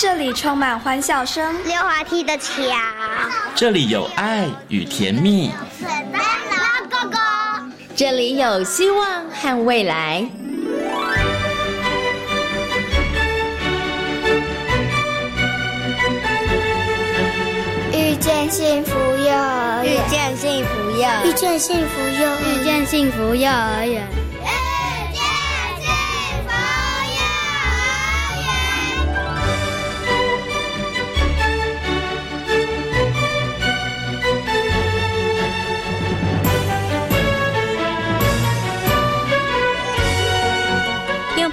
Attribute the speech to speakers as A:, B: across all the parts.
A: 这里充满欢笑声，
B: 溜滑梯的桥，
C: 这里有爱与甜蜜，
B: 水灯笼哥哥，
D: 这里有希望和未来。
B: 遇见幸福幼儿园，
E: 遇见幸福幼，
B: 遇见幸福幼，
E: 遇见幸福幼儿园。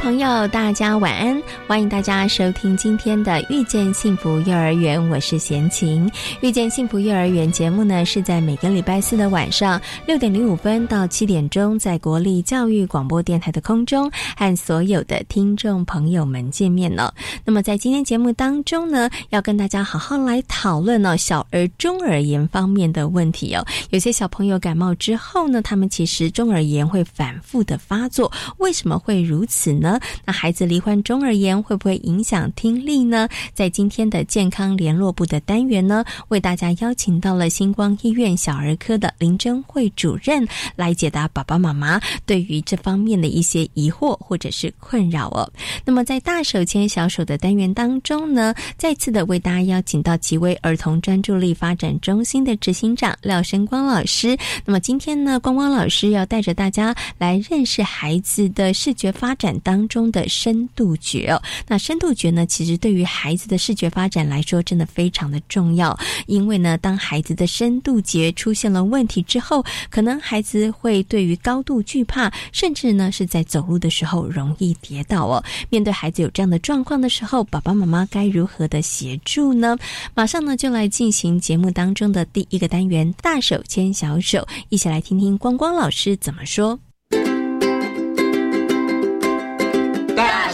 D: 朋友，大家晚安！欢迎大家收听今天的《遇见幸福幼儿园》，我是贤琴。《遇见幸福幼儿园》节目呢，是在每个礼拜四的晚上六点零五分到七点钟，在国立教育广播电台的空中和所有的听众朋友们见面了。那么在今天节目当中呢，要跟大家好好来讨论呢小儿中耳炎方面的问题哦。有些小朋友感冒之后呢，他们其实中耳炎会反复的发作，为什么会如此呢？那孩子罹患中耳炎会不会影响听力呢？在今天的健康联络部的单元呢，为大家邀请到了星光医院小儿科的林真慧主任来解答爸爸妈妈对于这方面的一些疑惑或者是困扰哦。那么在大手牵小手的单元当中呢，再次的为大家邀请到几位儿童专注力发展中心的执行长廖生光老师。那么今天呢，光光老师要带着大家来认识孩子的视觉发展当。中的深度觉哦，那深度觉呢，其实对于孩子的视觉发展来说，真的非常的重要。因为呢，当孩子的深度觉出现了问题之后，可能孩子会对于高度惧怕，甚至呢是在走路的时候容易跌倒哦。面对孩子有这样的状况的时候，爸爸妈妈该如何的协助呢？马上呢就来进行节目当中的第一个单元——大手牵小手，一起来听听光光老师怎么说。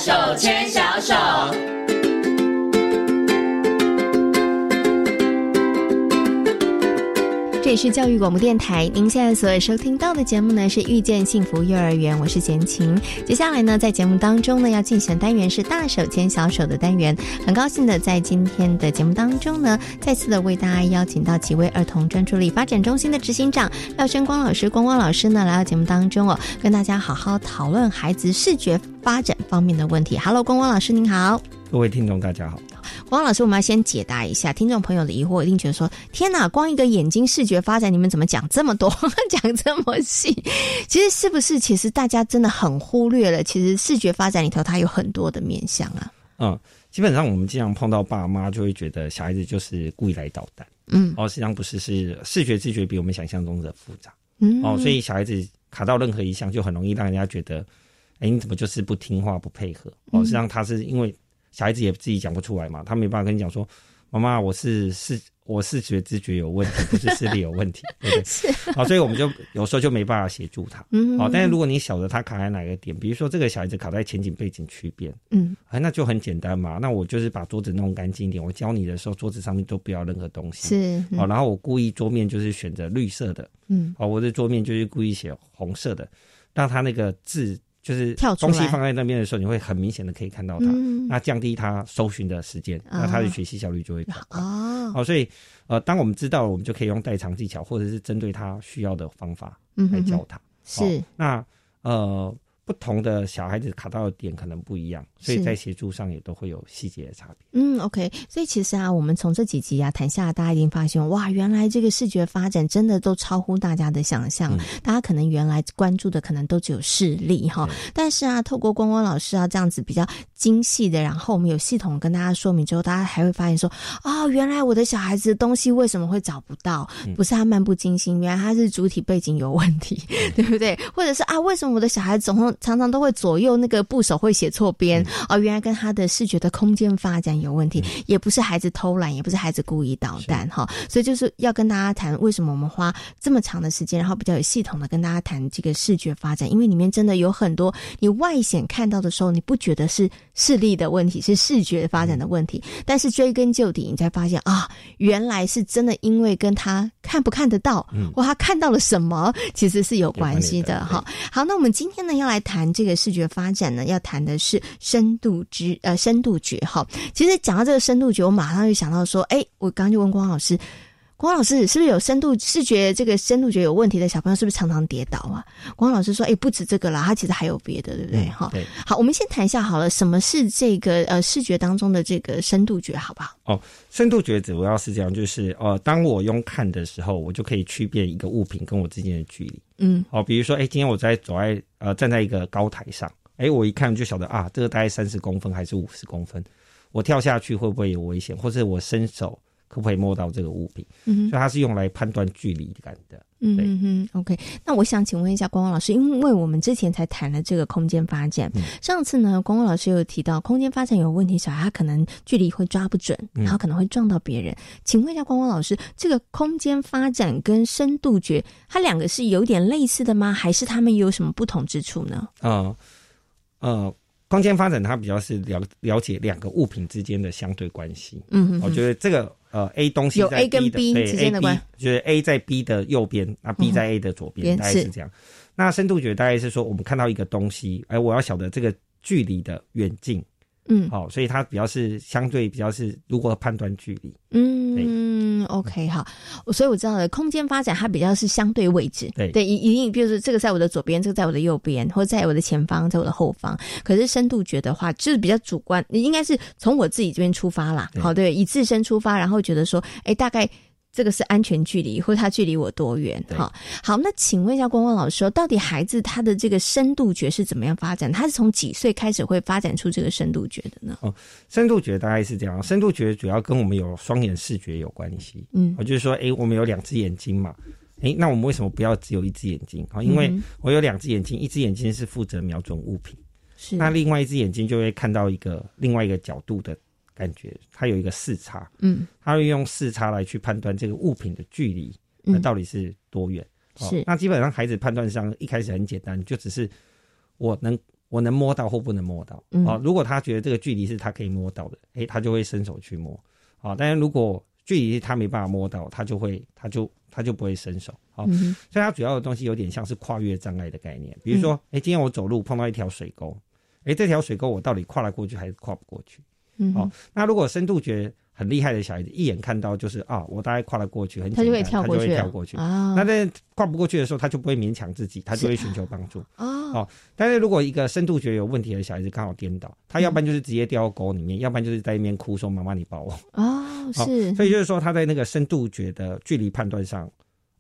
F: 手牵
D: 里是教育广播电台，您现在所收听到的节目呢是遇见幸福幼儿园，我是贤琴。接下来呢，在节目当中呢要进行的单元是大手牵小手的单元，很高兴的在今天的节目当中呢，再次的为大家邀请到几位儿童专注力发展中心的执行长廖生光老师、光光老师呢来到节目当中哦，跟大家好好讨论孩子视觉发展方面的问题。Hello，光光老师您好，
G: 各位听众大家好。
D: 汪老师，我们要先解答一下听众朋友的疑惑，一定觉得说：天哪，光一个眼睛视觉发展，你们怎么讲这么多，讲这么细？其实是不是？其实大家真的很忽略了，其实视觉发展里头它有很多的面向啊。
G: 嗯，基本上我们经常碰到爸妈就会觉得小孩子就是故意来捣蛋，嗯，哦，实际上不是，是视觉知觉比我们想象中的复杂，嗯，哦，所以小孩子卡到任何一项就很容易让人家觉得，哎，你怎么就是不听话不配合？哦，实际上他是因为。小孩子也自己讲不出来嘛，他没办法跟你讲说，妈妈，我是视我视觉知觉有问题，不是 视力有问题，对不对？好，所以我们就有时候就没办法协助他。嗯，好，但是如果你晓得他卡在哪个点，比如说这个小孩子卡在前景背景区边，嗯，哎，那就很简单嘛。那我就是把桌子弄干净一点。我教你的时候，桌子上面都不要任何东西。
D: 是，
G: 好，然后我故意桌面就是选择绿色的，嗯，好，我的桌面就是故意写红色的，让他那个字。就是东西放在那边的时候，你会很明显的可以看到它，那降低它搜寻的时间，那它的学习效率就会高。哦，好，所以呃，当我们知道了，我们就可以用代偿技巧，或者是针对他需要的方法来教他。
D: 是，
G: 那呃。不同的小孩子卡到的点可能不一样，所以在协助上也都会有细节的差别。
D: 嗯，OK，所以其实啊，我们从这几集啊谈下来，大家已经发现，哇，原来这个视觉发展真的都超乎大家的想象。大家可能原来关注的可能都只有视力哈，但是啊，透过光光老师啊这样子比较精细的，然后我们有系统跟大家说明之后，大家还会发现说，哦，原来我的小孩子的东西为什么会找不到？不是他漫不经心，原来他是主体背景有问题，对不对？或者是啊，为什么我的小孩总会常常都会左右那个部首会写错边？哦，原来跟他的视觉的空间发展有问题，也不是孩子偷懒，也不是孩子故意捣蛋哈，所以就是要跟大家谈为什么我们花这么长的时间，然后比较有系统的跟大家谈这个视觉发展，因为里面真的有很多你外显看到的时候，你不觉得是视力的问题，是视觉发展的问题，但是追根究底，你才发现啊，原来是真的因为跟他看不看得到，或他看到了什么，其实是有关系的哈。好，那我们今天呢要来谈。谈这个视觉发展呢，要谈的是深度知呃深度觉哈。其实讲到这个深度觉，我马上就想到说，哎，我刚刚就问光老师。光老师是不是有深度视觉这个深度觉有问题的小朋友，是不是常常跌倒啊？光老师说：“哎，不止这个啦，他其实还有别的，对不对？”哈，
G: 对。
D: 好，我们先谈一下好了，什么是这个呃视觉当中的这个深度觉，好不好？
G: 哦，深度觉主要是这样，就是呃，当我用看的时候，我就可以区别一个物品跟我之间的距离。
D: 嗯，
G: 哦，比如说，哎，今天我在走在呃站在一个高台上，哎，我一看就晓得啊，这个大概三十公分还是五十公分，我跳下去会不会有危险，或者我伸手。可不可以摸到这个物品？
D: 嗯，
G: 所以它是用来判断距离感的。
D: 嗯嗯嗯，OK。那我想请问一下光光老师，因为我们之前才谈了这个空间发展，上次呢，光光老师有提到空间发展有问题，小孩他可能距离会抓不准，然后可能会撞到别人。请问一下光光老师，这个空间发展跟深度觉，它两个是有点类似的吗？还是他们有什么不同之处呢？
G: 啊，呃。空间发展，它比较是了了解两个物品之间的相对关系。
D: 嗯，
G: 我觉得这个呃，A 东西
D: 有 A 跟 B 之间的关，
G: 就是 A 在 B 的右边，那 B 在 A 的左边，大概是这样。那深度觉大概是说，我们看到一个东西，哎，我要晓得这个距离的远近。
D: 嗯，
G: 好，所以它比较是相对比较是如何判断距离。
D: 嗯，OK，好，所以我知道了，空间发展它比较是相对位置。
G: 对
D: 对，一一定，比如说这个在我的左边，这个在我的右边，或者在我的前方，在我的后方。可是深度觉的话，就是比较主观，你应该是从我自己这边出发啦。好，对，以自身出发，然后觉得说，哎，大概。这个是安全距离，或者他距离我多远？哈，好，那请问一下光光老师，到底孩子他的这个深度觉是怎么样发展？他是从几岁开始会发展出这个深度觉的呢？
G: 哦，深度觉大概是这样，深度觉主要跟我们有双眼视觉有关系。
D: 嗯，
G: 我就是说，哎，我们有两只眼睛嘛，哎，那我们为什么不要只有一只眼睛？啊，因为我有两只眼睛，一只眼睛是负责瞄准物品，
D: 是
G: 那另外一只眼睛就会看到一个另外一个角度的。感觉它有一个视差，
D: 嗯，
G: 它会用视差来去判断这个物品的距离，那到底是多远？
D: 是
G: 那基本上孩子判断上一开始很简单，就只是我能我能摸到或不能摸到。哦，如果他觉得这个距离是他可以摸到的，诶，他就会伸手去摸。好，但是如果距离他没办法摸到，他就会他就他就不会伸手。好，所以它主要的东西有点像是跨越障碍的概念。比如说，诶，今天我走路碰到一条水沟，哎，这条水沟我到底跨得过去还是跨不过去？哦，那如果深度觉很厉害的小孩子，一眼看到就是啊，我大概跨得过去，很
D: 他就会
G: 跳
D: 过去，
G: 跳过去啊。那在跨不过去的时候，他就不会勉强自己，他就会寻求帮助哦。但是如果一个深度觉有问题的小孩子刚好颠倒，他要不然就是直接掉到沟里面，要不然就是在那边哭说：“妈妈，你抱我。”
D: 哦，是。
G: 所以就是说，他在那个深度觉的距离判断上，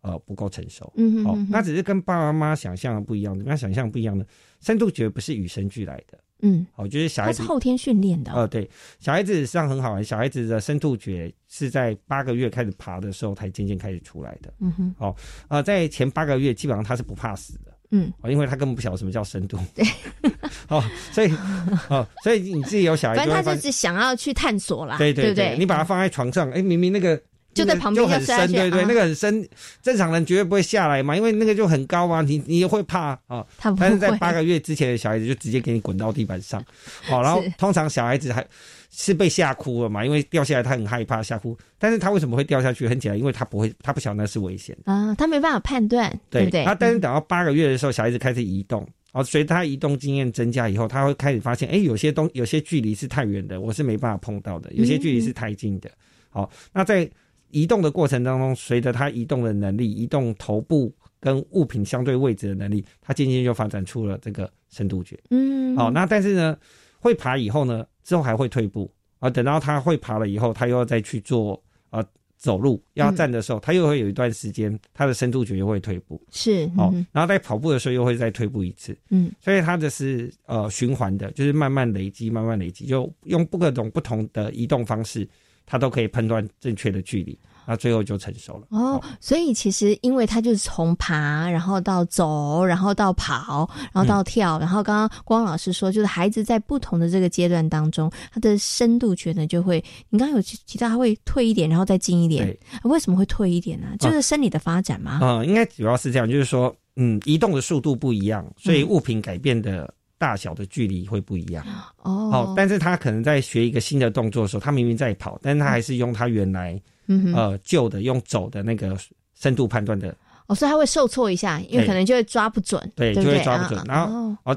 G: 呃，不够成熟。
D: 嗯
G: 哦，那只是跟爸爸妈妈想象的不一样，怎么样想象不一样的？深度觉不是与生俱来的。
D: 嗯，
G: 好，就是小孩子
D: 后天训练的。
G: 呃，对，小孩子实际上很好玩。小孩子的深度觉是在八个月开始爬的时候才渐渐开始出来的。
D: 嗯哼，
G: 好，呃，在前八个月基本上他是不怕死的。
D: 嗯，
G: 因为他根本不晓得什么叫深度。
D: 对，
G: 哦，所以，哦，所以你自己有小孩，
D: 反正他就是想要去探索啦。
G: 对
D: 对
G: 对，你把他放在床上，哎，明明那个。
D: 就在旁边
G: 就很深，对对，那个很深，正常人绝对不会下来嘛，因为那个就很高嘛，你你也会怕啊。他但是在八个月之前的小孩子就直接给你滚到地板上，好，然后通常小孩子还是被吓哭了嘛，因为掉下来他很害怕吓哭。但是他为什么会掉下去？很简单，因为他不会，他不晓得那是危险
D: 啊，他没办法判断，对不对？
G: 他，但是等到八个月的时候，小孩子开始移动，哦，随着他移动经验增加以后，他会开始发现，哎，有些东有些距离是太远的，我是没办法碰到的；有些距离是太近的。好，那在移动的过程当中，随着它移动的能力、移动头部跟物品相对位置的能力，它渐渐就发展出了这个深度觉。
D: 嗯，
G: 好，那但是呢，会爬以后呢，之后还会退步啊。等到它会爬了以后，它又要再去做啊走路，要站的时候，他又会有一段时间，它的深度觉又会退步。
D: 是，
G: 哦，然后在跑步的时候又会再退步一次。
D: 嗯，
G: 所以它的是呃循环的，就是慢慢累积，慢慢累积，就用各种不同的移动方式。他都可以判断正确的距离，那最后就成熟了。
D: 哦，所以其实因为它就是从爬，然后到走，然后到跑，然后到跳，然后刚刚光老师说，就是孩子在不同的这个阶段当中，他的深度觉呢就会，你刚刚有提到他会退一点，然后再进一点。为什么会退一点呢？就是生理的发展吗？
G: 嗯，应该主要是这样，就是说，嗯，移动的速度不一样，所以物品改变的。大小的距离会不一样
D: 哦，
G: 但是他可能在学一个新的动作的时候，他明明在跑，但是他还是用他原来呃旧的用走的那个深度判断的
D: 哦，所以他会受挫一下，因为可能就会抓不准，
G: 对，
D: 就
G: 会抓不准。然后哦，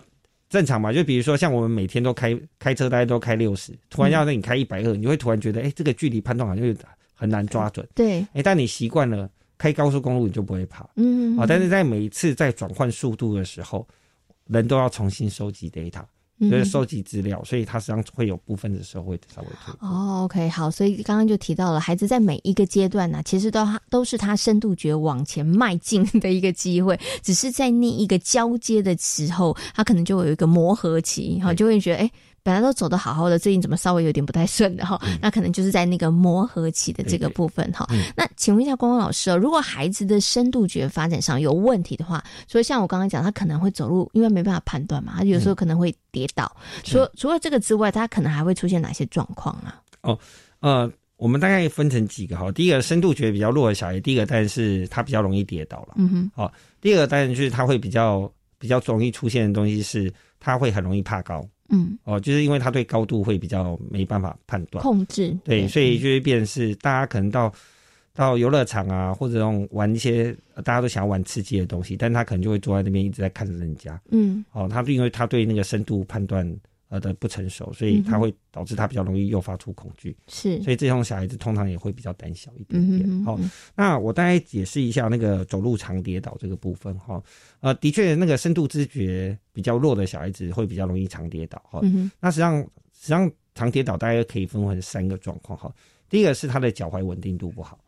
G: 正常嘛？就比如说像我们每天都开开车，大家都开六十，突然要让你开一百二，你会突然觉得，哎，这个距离判断好像很难抓准。
D: 对，
G: 哎，但你习惯了开高速公路，你就不会跑。嗯，啊，但是在每一次在转换速度的时候，人都要重新收集 data。就是收集资料，所以他实际上会有部分的时候会稍微退。
D: 哦，OK，好，所以刚刚就提到了，孩子在每一个阶段呢，其实都都是他深度觉往前迈进的一个机会，只是在那一个交接的时候，他可能就有一个磨合期，哈，就会觉得哎。本来都走的好好的，最近怎么稍微有点不太顺的哈？那可能就是在那个磨合期的这个部分哈。那请问一下光光老师哦，如果孩子的深度觉发展上有问题的话，所以像我刚刚讲，他可能会走路，因为没办法判断嘛，他有时候可能会跌倒。除除了这个之外，他可能还会出现哪些状况啊？
G: 哦，呃，我们大概分成几个哈。第一个深度觉比较弱的小孩，第一个当然是他比较容易跌倒了。嗯哼。好，第二个当然就是他会比较比较容易出现的东西是，他会很容易怕高。嗯，哦，就是因为他对高度会比较没办法判断。
D: 控制，
G: 对，所以就会变是大家可能到到游乐场啊，或者用玩一些大家都想要玩刺激的东西，但他可能就会坐在那边一直在看着人家，嗯，哦，他因为他对那个深度判断。呃的不成熟，所以他会导致他比较容易诱发出恐惧，
D: 是，
G: 所以这种小孩子通常也会比较胆小一点点。好，那我大概解释一下那个走路常跌倒这个部分哈。呃，的确，那个深度知觉比较弱的小孩子会比较容易常跌倒哈。那实际上，实际上常跌倒大概可以分为三个状况哈。第一个是他的脚踝稳定度不好，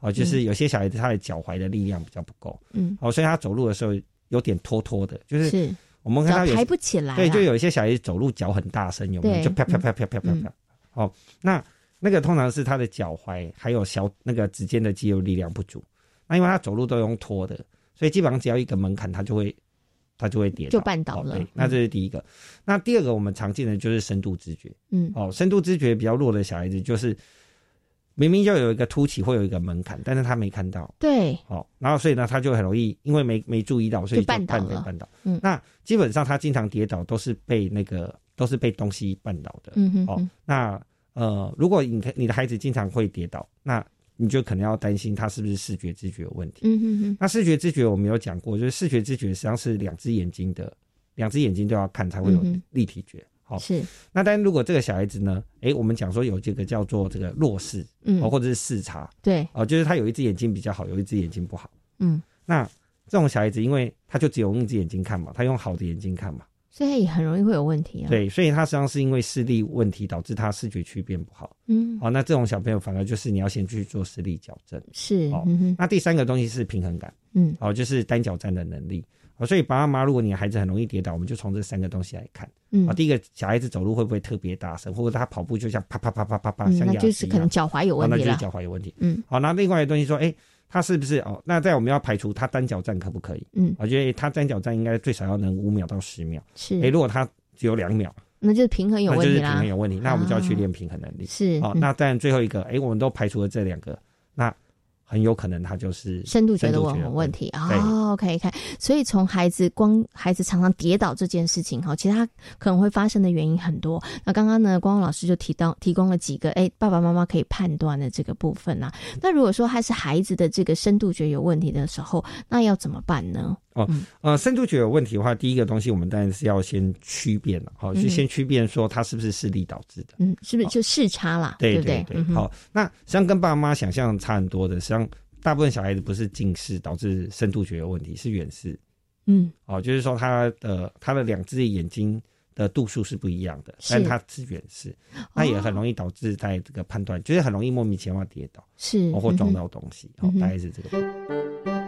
G: 哦，就是有些小孩子他的脚踝的力量比较不够，嗯，哦，所以他走路的时候有点拖拖的，就是。我们看到
D: 抬不起来，
G: 对，就有一些小孩子走路脚很大声，有没有？就啪啪啪啪啪啪啪。好，那那个通常是他的脚踝还有小那个指尖的肌肉力量不足。那因为他走路都用拖的，所以基本上只要一个门槛，他就会他就会跌，
D: 就绊倒了。
G: 那这是第一个。那第二个我们常见的就是深度知觉。嗯，哦，深度知觉比较弱的小孩子就是。明明就有一个凸起，会有一个门槛，但是他没看到。
D: 对，
G: 哦，然后所以呢，他就很容易，因为没没注意到，所以就绊倒了。绊倒。嗯，那基本上他经常跌倒都是被那个都是被东西绊倒的。嗯哼。哦，那呃，如果你你的孩子经常会跌倒，那你就可能要担心他是不是视觉知觉有问题。嗯哼哼。那视觉知觉我们有讲过，就是视觉知觉实际上是两只眼睛的，两只眼睛都要看才会有立体觉。好
D: 是，
G: 那但如果这个小孩子呢？哎，我们讲说有这个叫做这个弱视，嗯，或者是视差，
D: 对，
G: 哦，就是他有一只眼睛比较好，有一只眼睛不好，嗯，那这种小孩子，因为他就只有用一只眼睛看嘛，他用好的眼睛看嘛，
D: 所以也很容易会有问题啊。
G: 对，所以他实际上是因为视力问题导致他视觉区变不好，嗯，好，那这种小朋友反而就是你要先去做视力矫正，
D: 是，哦，
G: 那第三个东西是平衡感，嗯，哦，就是单脚站的能力。所以爸爸妈妈，如果你的孩子很容易跌倒，我们就从这三个东西来看。嗯，啊，第一个小孩子走路会不会特别大声，或者他跑步就像啪啪啪啪啪啪，像
D: 那就是可能脚踝有问题
G: 那就是脚踝有问题。嗯，好，那另外一个东西说，哎，他是不是哦？那在我们要排除他单脚站可不可以？嗯，我觉得他单脚站应该最少要能五秒到十秒。
D: 是，
G: 哎，如果他只有两秒，
D: 那就是平衡有问题
G: 就是平衡有问题，那我们就要去练平衡能力。
D: 是，
G: 好，那当然最后一个，哎，我们都排除了这两个，那。很有可能他就是
D: 深度觉得我有问题哦，OK OK，所以从孩子光孩子常常跌倒这件事情哈，其实他可能会发生的原因很多。那刚刚呢，光光老师就提到提供了几个，哎，爸爸妈妈可以判断的这个部分呐。那如果说他是孩子的这个深度觉有问题的时候，那要怎么办呢？
G: 哦，呃，深度觉有问题的话，第一个东西我们当然是要先区辨了，好，就先区辨说他是不是视力导致的，
D: 嗯，是不是就视差啦？
G: 对
D: 对
G: 对，好，那实际上跟爸妈想象差很多的，实际上大部分小孩子不是近视导致深度觉有问题，是远视，嗯，哦，就是说他的他的两只眼睛的度数是不一样的，但他是远视，那也很容易导致在这个判断，就是很容易莫名其妙跌倒，
D: 是
G: 或撞到东西，哦，大概是这个。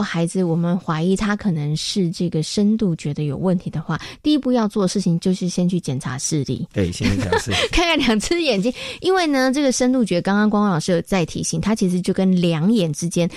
D: 孩子，我们怀疑他可能是这个深度觉得有问题的话，第一步要做的事情就是先去检查视力。
G: 对，先检查视力，
D: 看看两只眼睛。因为呢，这个深度觉，刚刚光光老师有在提醒，他其实就跟两眼之间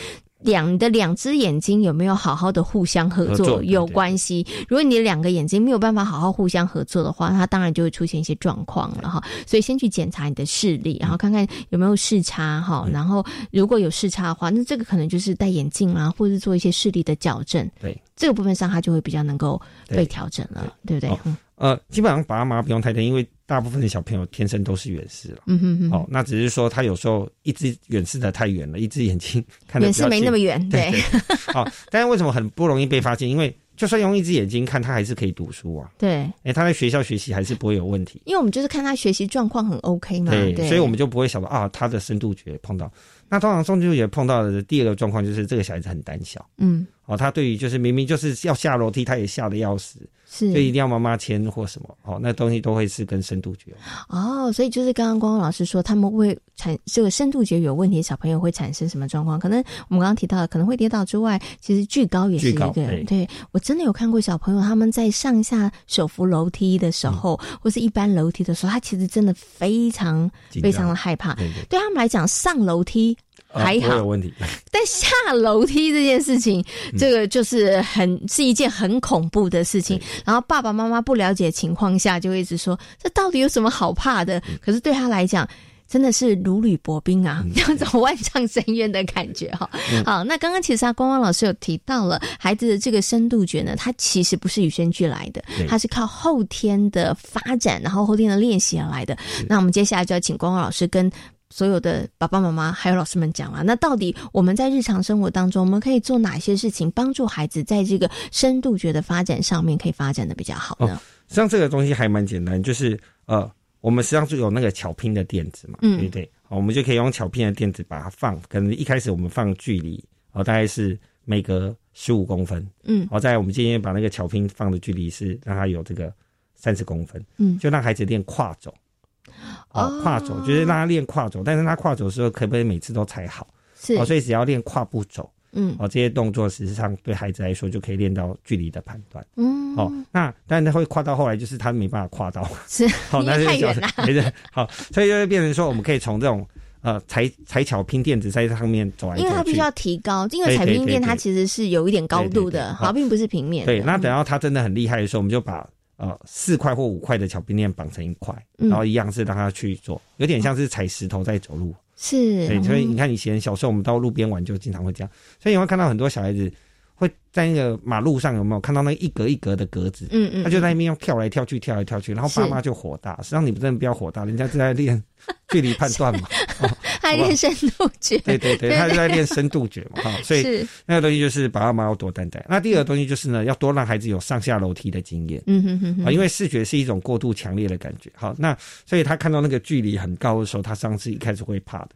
D: 两你的两只眼睛有没有好好的互相合作有关系。如果你的两个眼睛没有办法好好互相合作的话，它当然就会出现一些状况了哈。所以先去检查你的视力，然后看看有没有视差哈。然后如果有视差的话，那这个可能就是戴眼镜啊，或者做一些视力的矫正。
G: 对，
D: 这个部分上它就会比较能够被调整了，对不对？
G: 呃，基本上爸爸妈妈不用太担心，因为大部分的小朋友天生都是远视了。嗯哼哼。哦，那只是说他有时候一只远视的太远了，一只眼睛看
D: 远视没那么远。对。
G: 好，但是为什么很不容易被发现？因为就算用一只眼睛看，他还是可以读书啊。
D: 对。
G: 哎，他在学校学习还是不会有问题。
D: 因为我们就是看他学习状况很 OK 嘛。对。
G: 所以我们就不会想到啊，他的深度觉碰到。那通常中秋节碰到的第二个状况就是这个小孩子很胆小。嗯。哦，他对于就是明明就是要下楼梯，他也吓得要死。
D: 是，
G: 就一定要妈妈牵或什么，哦，那东西都会是跟深度觉
D: 哦，所以就是刚刚光光老师说，他们会产这个深度觉有问题，小朋友会产生什么状况？可能我们刚刚提到的，可能会跌倒之外，其实巨高也是一个。对我真的有看过小朋友他们在上下手扶楼梯的时候，或是一般楼梯的时候，他其实真的非常非常的害怕。对他们来讲，上楼梯。还好，
G: 有问题。
D: 但下楼梯这件事情，这个就是很是一件很恐怖的事情。然后爸爸妈妈不了解情况下，就一直说这到底有什么好怕的？可是对他来讲，真的是如履薄冰啊，那种万丈深渊的感觉哈。好，那刚刚其实啊，光光老师有提到了孩子的这个深度觉呢，它其实不是与生俱来的，它是靠后天的发展，然后后天的练习而来的。那我们接下来就要请光光老师跟。所有的爸爸妈妈还有老师们讲了，那到底我们在日常生活当中，我们可以做哪些事情，帮助孩子在这个深度觉的发展上面可以发展的比较好呢？
G: 实际上这个东西还蛮简单，就是呃，我们实际上就有那个巧拼的垫子嘛，对不对？我们就可以用巧拼的垫子把它放，可能一开始我们放距离，哦，大概是每隔十五公分，嗯，好，在我们今天把那个巧拼放的距离是让它有这个三十公分，嗯，就让孩子练跨走。哦，跨走就是让他练跨走，但是他跨走的时候可不可以每次都踩好？
D: 是。哦，
G: 所以只要练跨步走，嗯，哦，这些动作实际上对孩子来说就可以练到距离的判断，嗯，哦，那但是会跨到后来就是他没办法跨到，
D: 是，好，那就太远了，
G: 没事，好，所以就会变成说我们可以从这种呃踩踩巧拼垫子在上面走来走
D: 去，因为它必须要提高，因为踩拼垫它其实是有一点高度的，好，并不是平面。
G: 对，那等到他真的很厉害的时候，我们就把。呃，四块或五块的巧冰链绑成一块，然后一样是让他去做，有点像是踩石头在走路。
D: 是，
G: 对，所以你看以前小时候我们到路边玩就经常会这样，所以你会看到很多小孩子。会在那个马路上有没有看到那一格一格的格子？嗯嗯，他就在那边用跳来跳去，跳来跳去，然后爸妈就火大。实际上你们真的不要火大，人家是在练距离判断嘛，
D: 还练深度觉。
G: 对对对，他是在练深度觉嘛，哈。所以那个东西就是爸爸妈妈要多担待。那第二个东西就是呢，要多让孩子有上下楼梯的经验。嗯哼哼啊，因为视觉是一种过度强烈的感觉。好，那所以他看到那个距离很高的时候，他上次一开始会怕的。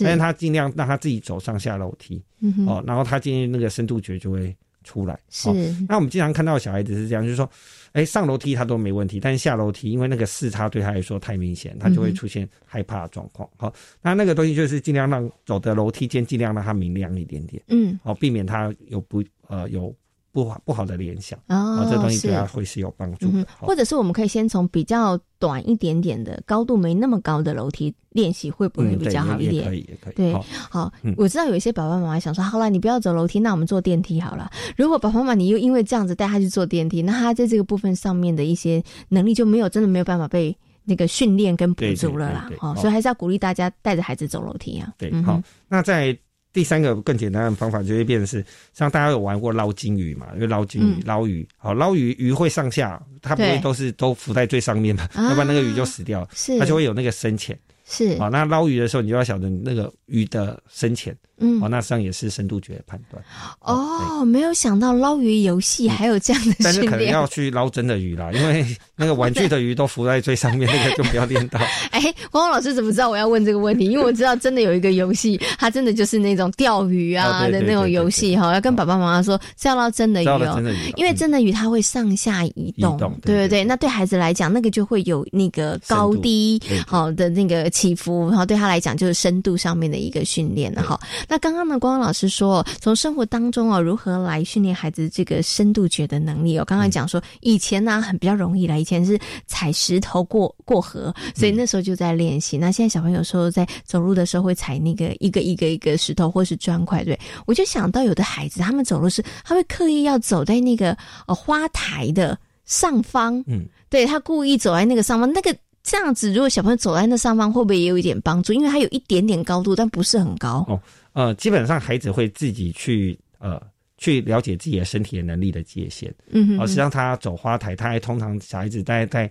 G: 但是他尽量让他自己走上下楼梯，嗯哦，然后他今天那个深度觉就会出来。
D: 是，
G: 那我们经常看到小孩子是这样，就是说，哎，上楼梯他都没问题，但是下楼梯因为那个视差对他来说太明显，他就会出现害怕的状况。好，那那个东西就是尽量让走的楼梯间尽量让它明亮一点点，嗯，好，避免他有不呃有。不好不好的联想哦，这东西对他会是有帮助的。
D: 或者是我们可以先从比较短一点点的高度没那么高的楼梯练习，会不会比较好一点？
G: 可以，也可以。
D: 对，好，我知道有一些爸爸妈妈想说，好了，你不要走楼梯，那我们坐电梯好了。如果爸爸妈妈你又因为这样子带他去坐电梯，那他在这个部分上面的一些能力就没有真的没有办法被那个训练跟补足了啦。哦，所以还是要鼓励大家带着孩子走楼梯啊。
G: 对，好，那在。第三个更简单的方法就会变成是，像大家有玩过捞金鱼嘛？因为捞金鱼、捞鱼，好捞鱼，鱼会上下，它不会都是都浮在最上面嘛？要不然那个鱼就死掉了，它就会有那个深浅。
D: 是
G: 好，那捞鱼的时候，你就要晓得那个鱼的深浅。嗯，哦，那实际上也是深度觉的判断。
D: 哦，没有想到捞鱼游戏还有这样的
G: 但是可能要去捞真的鱼啦，因为那个玩具的鱼都浮在最上面，那个就不要练到。
D: 哎，黄黄老师怎么知道我要问这个问题？因为我知道真的有一个游戏，它真的就是那种钓鱼啊的那种游戏哈，要跟爸爸妈妈说是要捞真的鱼哦，因为真的鱼它会上下移动，对对对。那对孩子来讲，那个就会有那个高低好的那个起伏，然后对他来讲就是深度上面的一个训练了哈。那刚刚呢，光光老师说，从生活当中哦，如何来训练孩子这个深度觉的能力哦？刚刚讲说，以前呢很比较容易啦，以前是踩石头过过河，所以那时候就在练习。那现在小朋友有时候在走路的时候会踩那个一个一个一个石头或是砖块，对我就想到有的孩子他们走路是他会刻意要走在那个呃花台的上方，嗯，对他故意走在那个上方那个。这样子，如果小朋友走在那上方，会不会也有一点帮助？因为它有一点点高度，但不是很高。哦，
G: 呃，基本上孩子会自己去呃去了解自己的身体的能力的界限。嗯哼。哦，实际上他走花台，他还通常小孩子在在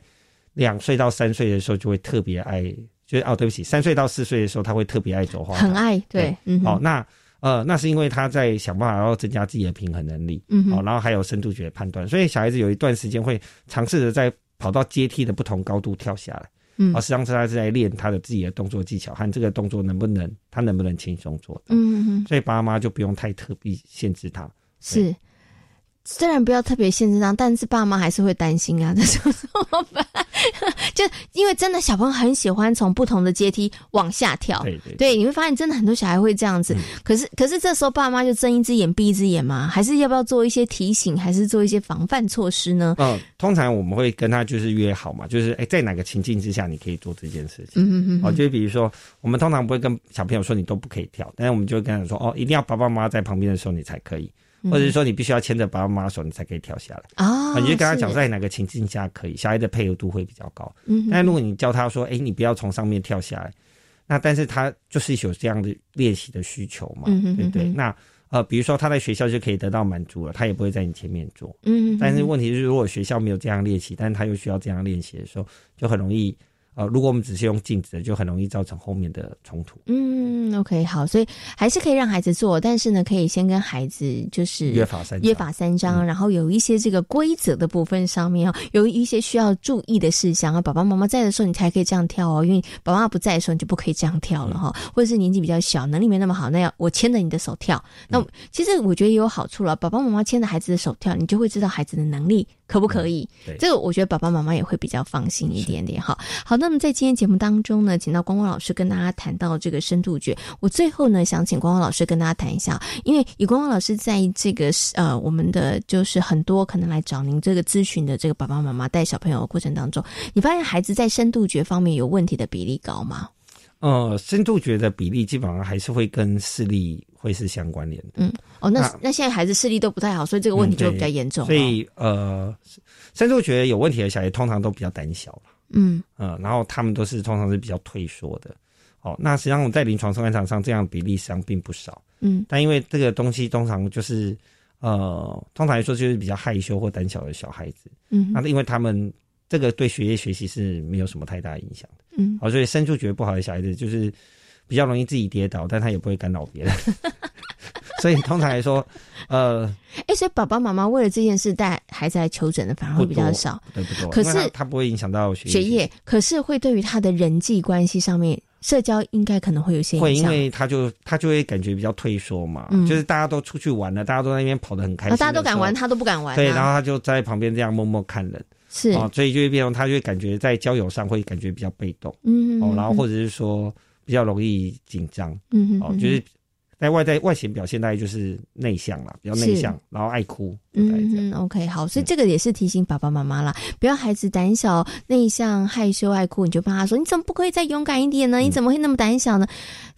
G: 两岁到三岁的时候就会特别爱，就是哦，对不起，三岁到四岁的时候他会特别爱走花台。
D: 很爱，对。
G: 嗯。哦，那呃，那是因为他在想办法要增加自己的平衡能力。嗯哼。哦，然后还有深度觉判断，所以小孩子有一段时间会尝试着在。跑到阶梯的不同高度跳下来，嗯，而实际上是他是在练他的自己的动作技巧和这个动作能不能他能不能轻松做，嗯嗯，所以爸妈就不用太特别限制他，
D: 是。虽然不要特别限制他，但是爸妈还是会担心啊，这怎么办？就因为真的小朋友很喜欢从不同的阶梯往下跳，
G: 对对，
D: 对，你会发现真的很多小孩会这样子。可是可是这时候爸妈就睁一只眼闭一只眼嘛？还是要不要做一些提醒，还是做一些防范措施呢？
G: 嗯，通常我们会跟他就是约好嘛，就是哎，在哪个情境之下你可以做这件事情？嗯嗯嗯。哦，就比如说我们通常不会跟小朋友说你都不可以跳，但是我们就会跟他说哦，一定要爸爸妈妈在旁边的时候你才可以。或者是说你必须要牵着爸爸妈妈手，你才可以跳下来啊！你就跟他讲在哪个情境下可以，小孩的配合度会比较高。嗯，但如果你教他说，哎，你不要从上面跳下来，那但是他就是有这样的练习的需求嘛，对不对？那呃，比如说他在学校就可以得到满足了，他也不会在你前面做。嗯，但是问题是，如果学校没有这样练习，但是他又需要这样练习的时候，就很容易。呃，如果我们只是用镜子的，就很容易造成后面的冲突。
D: 嗯，OK，好，所以还是可以让孩子做，但是呢，可以先跟孩子就是
G: 约法三
D: 约法三章，然后有一些这个规则的部分上面哦，有一些需要注意的事项啊。爸爸妈妈在的时候，你才可以这样跳哦，因为爸爸妈妈不在的时候，你就不可以这样跳了哈。或者是年纪比较小，能力没那么好，那要我牵着你的手跳。那其实我觉得也有好处了，爸爸妈妈牵着孩子的手跳，你就会知道孩子的能力。可不可以？这个我觉得爸爸妈妈也会比较放心一点点哈。好，那么在今天节目当中呢，请到光光老师跟大家谈到这个深度觉。我最后呢，想请光光老师跟大家谈一下，因为以光光老师在这个呃，我们的就是很多可能来找您这个咨询的这个爸爸妈妈带小朋友的过程当中，你发现孩子在深度觉方面有问题的比例高吗？
G: 呃，深度觉的比例基本上还是会跟视力会是相关联的。嗯，
D: 哦，那那现在孩子视力都不太好，所以这个问题就比较严重。
G: 所以呃，深度觉有问题的小孩通常都比较胆小嗯呃，然后他们都是通常是比较退缩的。哦，那实际上在临床生观场上，这样比例实际上并不少。嗯，但因为这个东西通常就是呃，通常来说就是比较害羞或胆小的小孩子。嗯，那因为他们。这个对学业学习是没有什么太大影响的，嗯，好，所以深处觉得不好的小孩子就是比较容易自己跌倒，但他也不会干扰别人，所以通常来说，呃，
D: 哎，所以爸爸妈妈为了这件事带孩子来求诊的反而会比较少，
G: 对不多，
D: 可是
G: 他不会影响到学
D: 学业，可是会对于他的人际关系上面，社交应该可能会有些
G: 会，因为他就他就会感觉比较退缩嘛，就是大家都出去玩了，大家都在那边跑得很开心，
D: 大家都敢玩，他都不敢玩，
G: 对，然。后他就在旁边这样默默看人。
D: 是。
G: 啊，所以就会变成他就会感觉在交友上会感觉比较被动，嗯，哦，然后或者是说比较容易紧张，嗯，哦，就是在外在外显表现大概就是内向啦，比较内向，然后爱哭。
D: 嗯嗯，OK，好，所以这个也是提醒爸爸妈妈啦，不要孩子胆小、内向、害羞、爱哭，你就帮他说，你怎么不可以再勇敢一点呢？你怎么会那么胆小呢？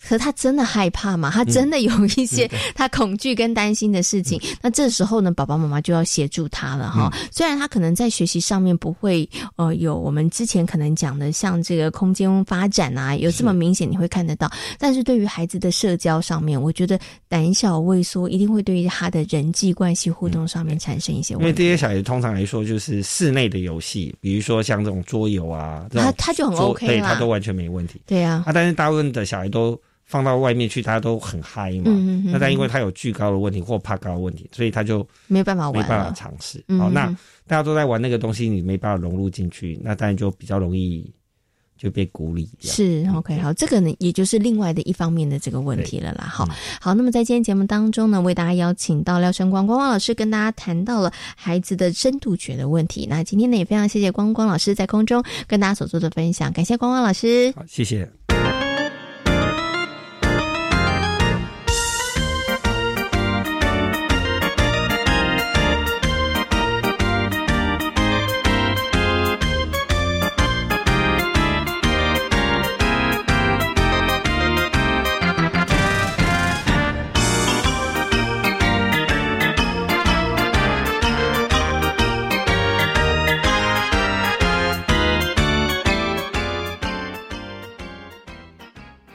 D: 可他真的害怕嘛？他真的有一些他恐惧跟担心的事情。那这时候呢，爸爸妈妈就要协助他了哈。虽然他可能在学习上面不会呃有我们之前可能讲的像这个空间发展啊，有这么明显你会看得到，但是对于孩子的社交上面，我觉得胆小畏缩一定会对于他的人际关系互动上。面产生一些问题，
G: 因为这些小孩通常来说就是室内的游戏，比如说像这种桌游啊，
D: 他他就很 OK
G: 对他都完全没问题。
D: 对呀，
G: 啊，但是大部分的小孩都放到外面去，他都很嗨嘛。那但因为他有惧高的问题或怕高的问题，所以他就
D: 没办法玩，
G: 没办法尝试。好，那大家都在玩那个东西，你没办法融入进去，那当然就比较容易。就被孤立，
D: 是 OK 好，这个呢，也就是另外的一方面的这个问题了啦。好，好，那么在今天节目当中呢，为大家邀请到廖生光光光老师跟大家谈到了孩子的深度觉的问题。那今天呢，也非常谢谢光光老师在空中跟大家所做的分享，感谢光光老师，
G: 好，谢谢。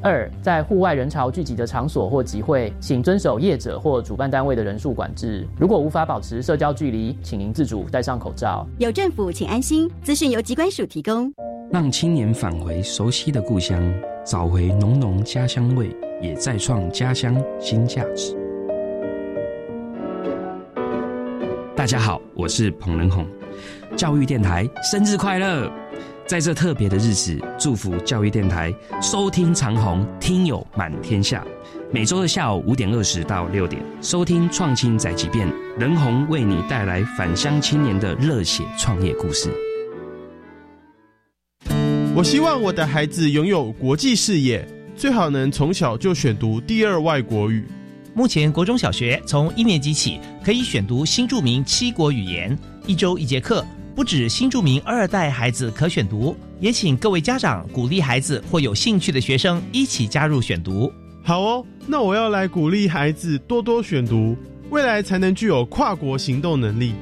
H: 二，在户外人潮聚集的场所或集会，请遵守业者或主办单位的人数管制。如果无法保持社交距离，请您自主戴上口罩。
I: 有政府，请安心。资讯由机关署提供。
J: 让青年返回熟悉的故乡，找回浓浓家乡味，也再创家乡新价值。大家好，我是彭仁宏，教育电台生日快乐！在这特别的日子，祝福教育电台收听长虹，听友满天下。每周的下午五点二十到六点，收听创新在即变，人红为你带来返乡青年的热血创业故事。
K: 我希望我的孩子拥有国际视野，最好能从小就选读第二外国语。
L: 目前国中小学从一年级起可以选读新著名七国语言，一周一节课。不止新著名二代孩子可选读，也请各位家长鼓励孩子或有兴趣的学生一起加入选读。
K: 好哦，那我要来鼓励孩子多多选读，未来才能具有跨国行动能力。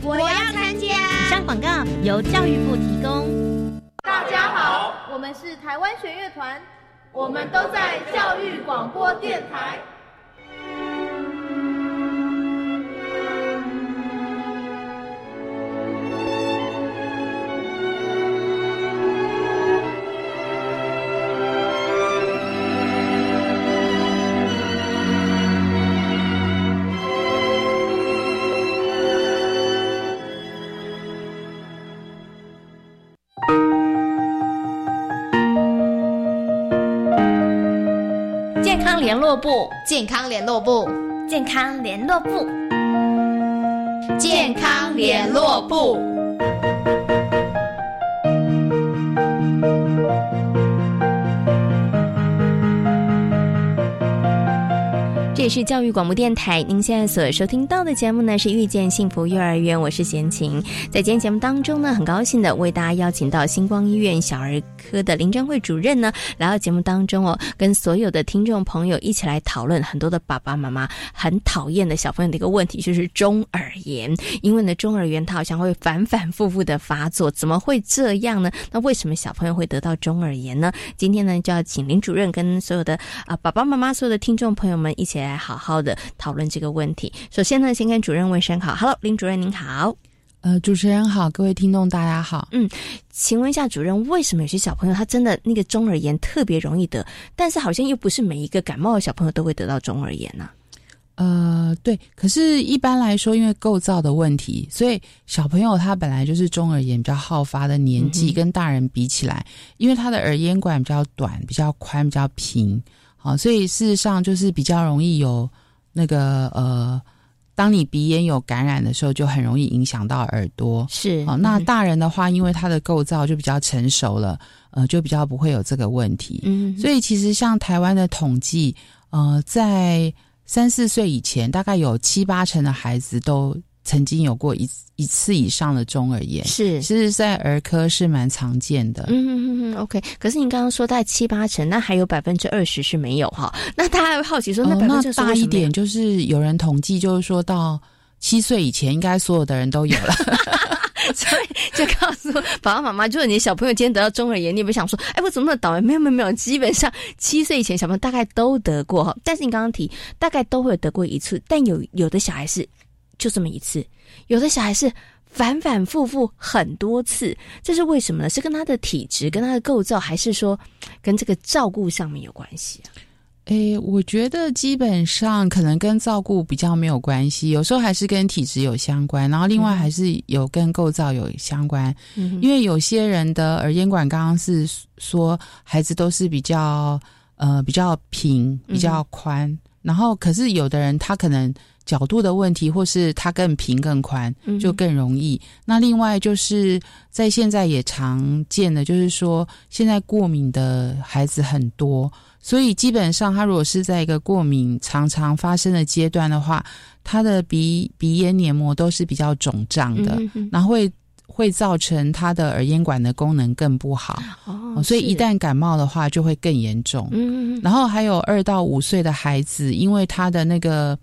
E: 我要参加。
I: 以上广告由教育部提供。
M: 大家好，我们是台湾弦乐团，我们都在教育广播电台。
D: 络部，
F: 健康联络部，
A: 健康联络部，
F: 健康联络部。
D: 这是教育广播电台，您现在所收听到的节目呢是遇见幸福幼儿园，我是贤琴。在今天节目当中呢，很高兴的为大家邀请到星光医院小儿科的林珍慧主任呢来到节目当中哦，跟所有的听众朋友一起来讨论很多的爸爸妈妈很讨厌的小朋友的一个问题，就是中耳炎。因为呢，中耳炎它好像会反反复复的发作，怎么会这样呢？那为什么小朋友会得到中耳炎呢？今天呢，就要请林主任跟所有的啊爸爸妈妈、所有的听众朋友们一起来。好好的讨论这个问题。首先呢，先跟主任问声好，Hello，林主任您好。
N: 呃，主持人好，各位听众大家好。
D: 嗯，请问一下主任，为什么有些小朋友他真的那个中耳炎特别容易得，但是好像又不是每一个感冒的小朋友都会得到中耳炎呢？
N: 呃，对，可是一般来说，因为构造的问题，所以小朋友他本来就是中耳炎比较好发的年纪，跟大人比起来，因为他的耳咽管比较短、比较宽、比较平。啊，所以事实上就是比较容易有那个呃，当你鼻炎有感染的时候，就很容易影响到耳朵。
D: 是
N: 好，那大人的话，因为他的构造就比较成熟了，呃，就比较不会有这个问题。嗯，所以其实像台湾的统计，呃，在三四岁以前，大概有七八成的孩子都。曾经有过一一次以上的中耳炎，
D: 是，
N: 其实，在儿科是蛮常见的。
D: 嗯嗯嗯，OK。可是你刚刚说在七八成，那还有百分之二十是没有哈？那大家会好奇说，那百分之
N: 大一点，就是有人统计，就是说到七岁以前，应该所有的人都有了。
D: 所以就告诉爸爸妈妈，就是你小朋友今天得到中耳炎，你有没有想说，哎，我怎么那么倒霉？没有没有没有，基本上七岁以前小朋友大概都得过哈。但是你刚刚提，大概都会有得过一次，但有有的小孩是。就这么一次，有的小孩是反反复复很多次，这是为什么呢？是跟他的体质、跟他的构造，还是说 跟这个照顾上面有关系啊？
N: 诶，我觉得基本上可能跟照顾比较没有关系，有时候还是跟体质有相关，然后另外还是有跟构造有相关。嗯，因为有些人的耳咽管刚刚是说孩子都是比较呃比较平、比较宽，然后可是有的人他可能。角度的问题，或是他更平更宽，就更容易。那另外就是在现在也常见的，就是说现在过敏的孩子很多，所以基本上他如果是在一个过敏常常发生的阶段的话，他的鼻鼻咽黏膜都是比较肿胀的，然后会会造成他的耳咽管的功能更不好。哦，所以一旦感冒的话就会更严重。嗯，然后还有二到五岁的孩子，因为他的那个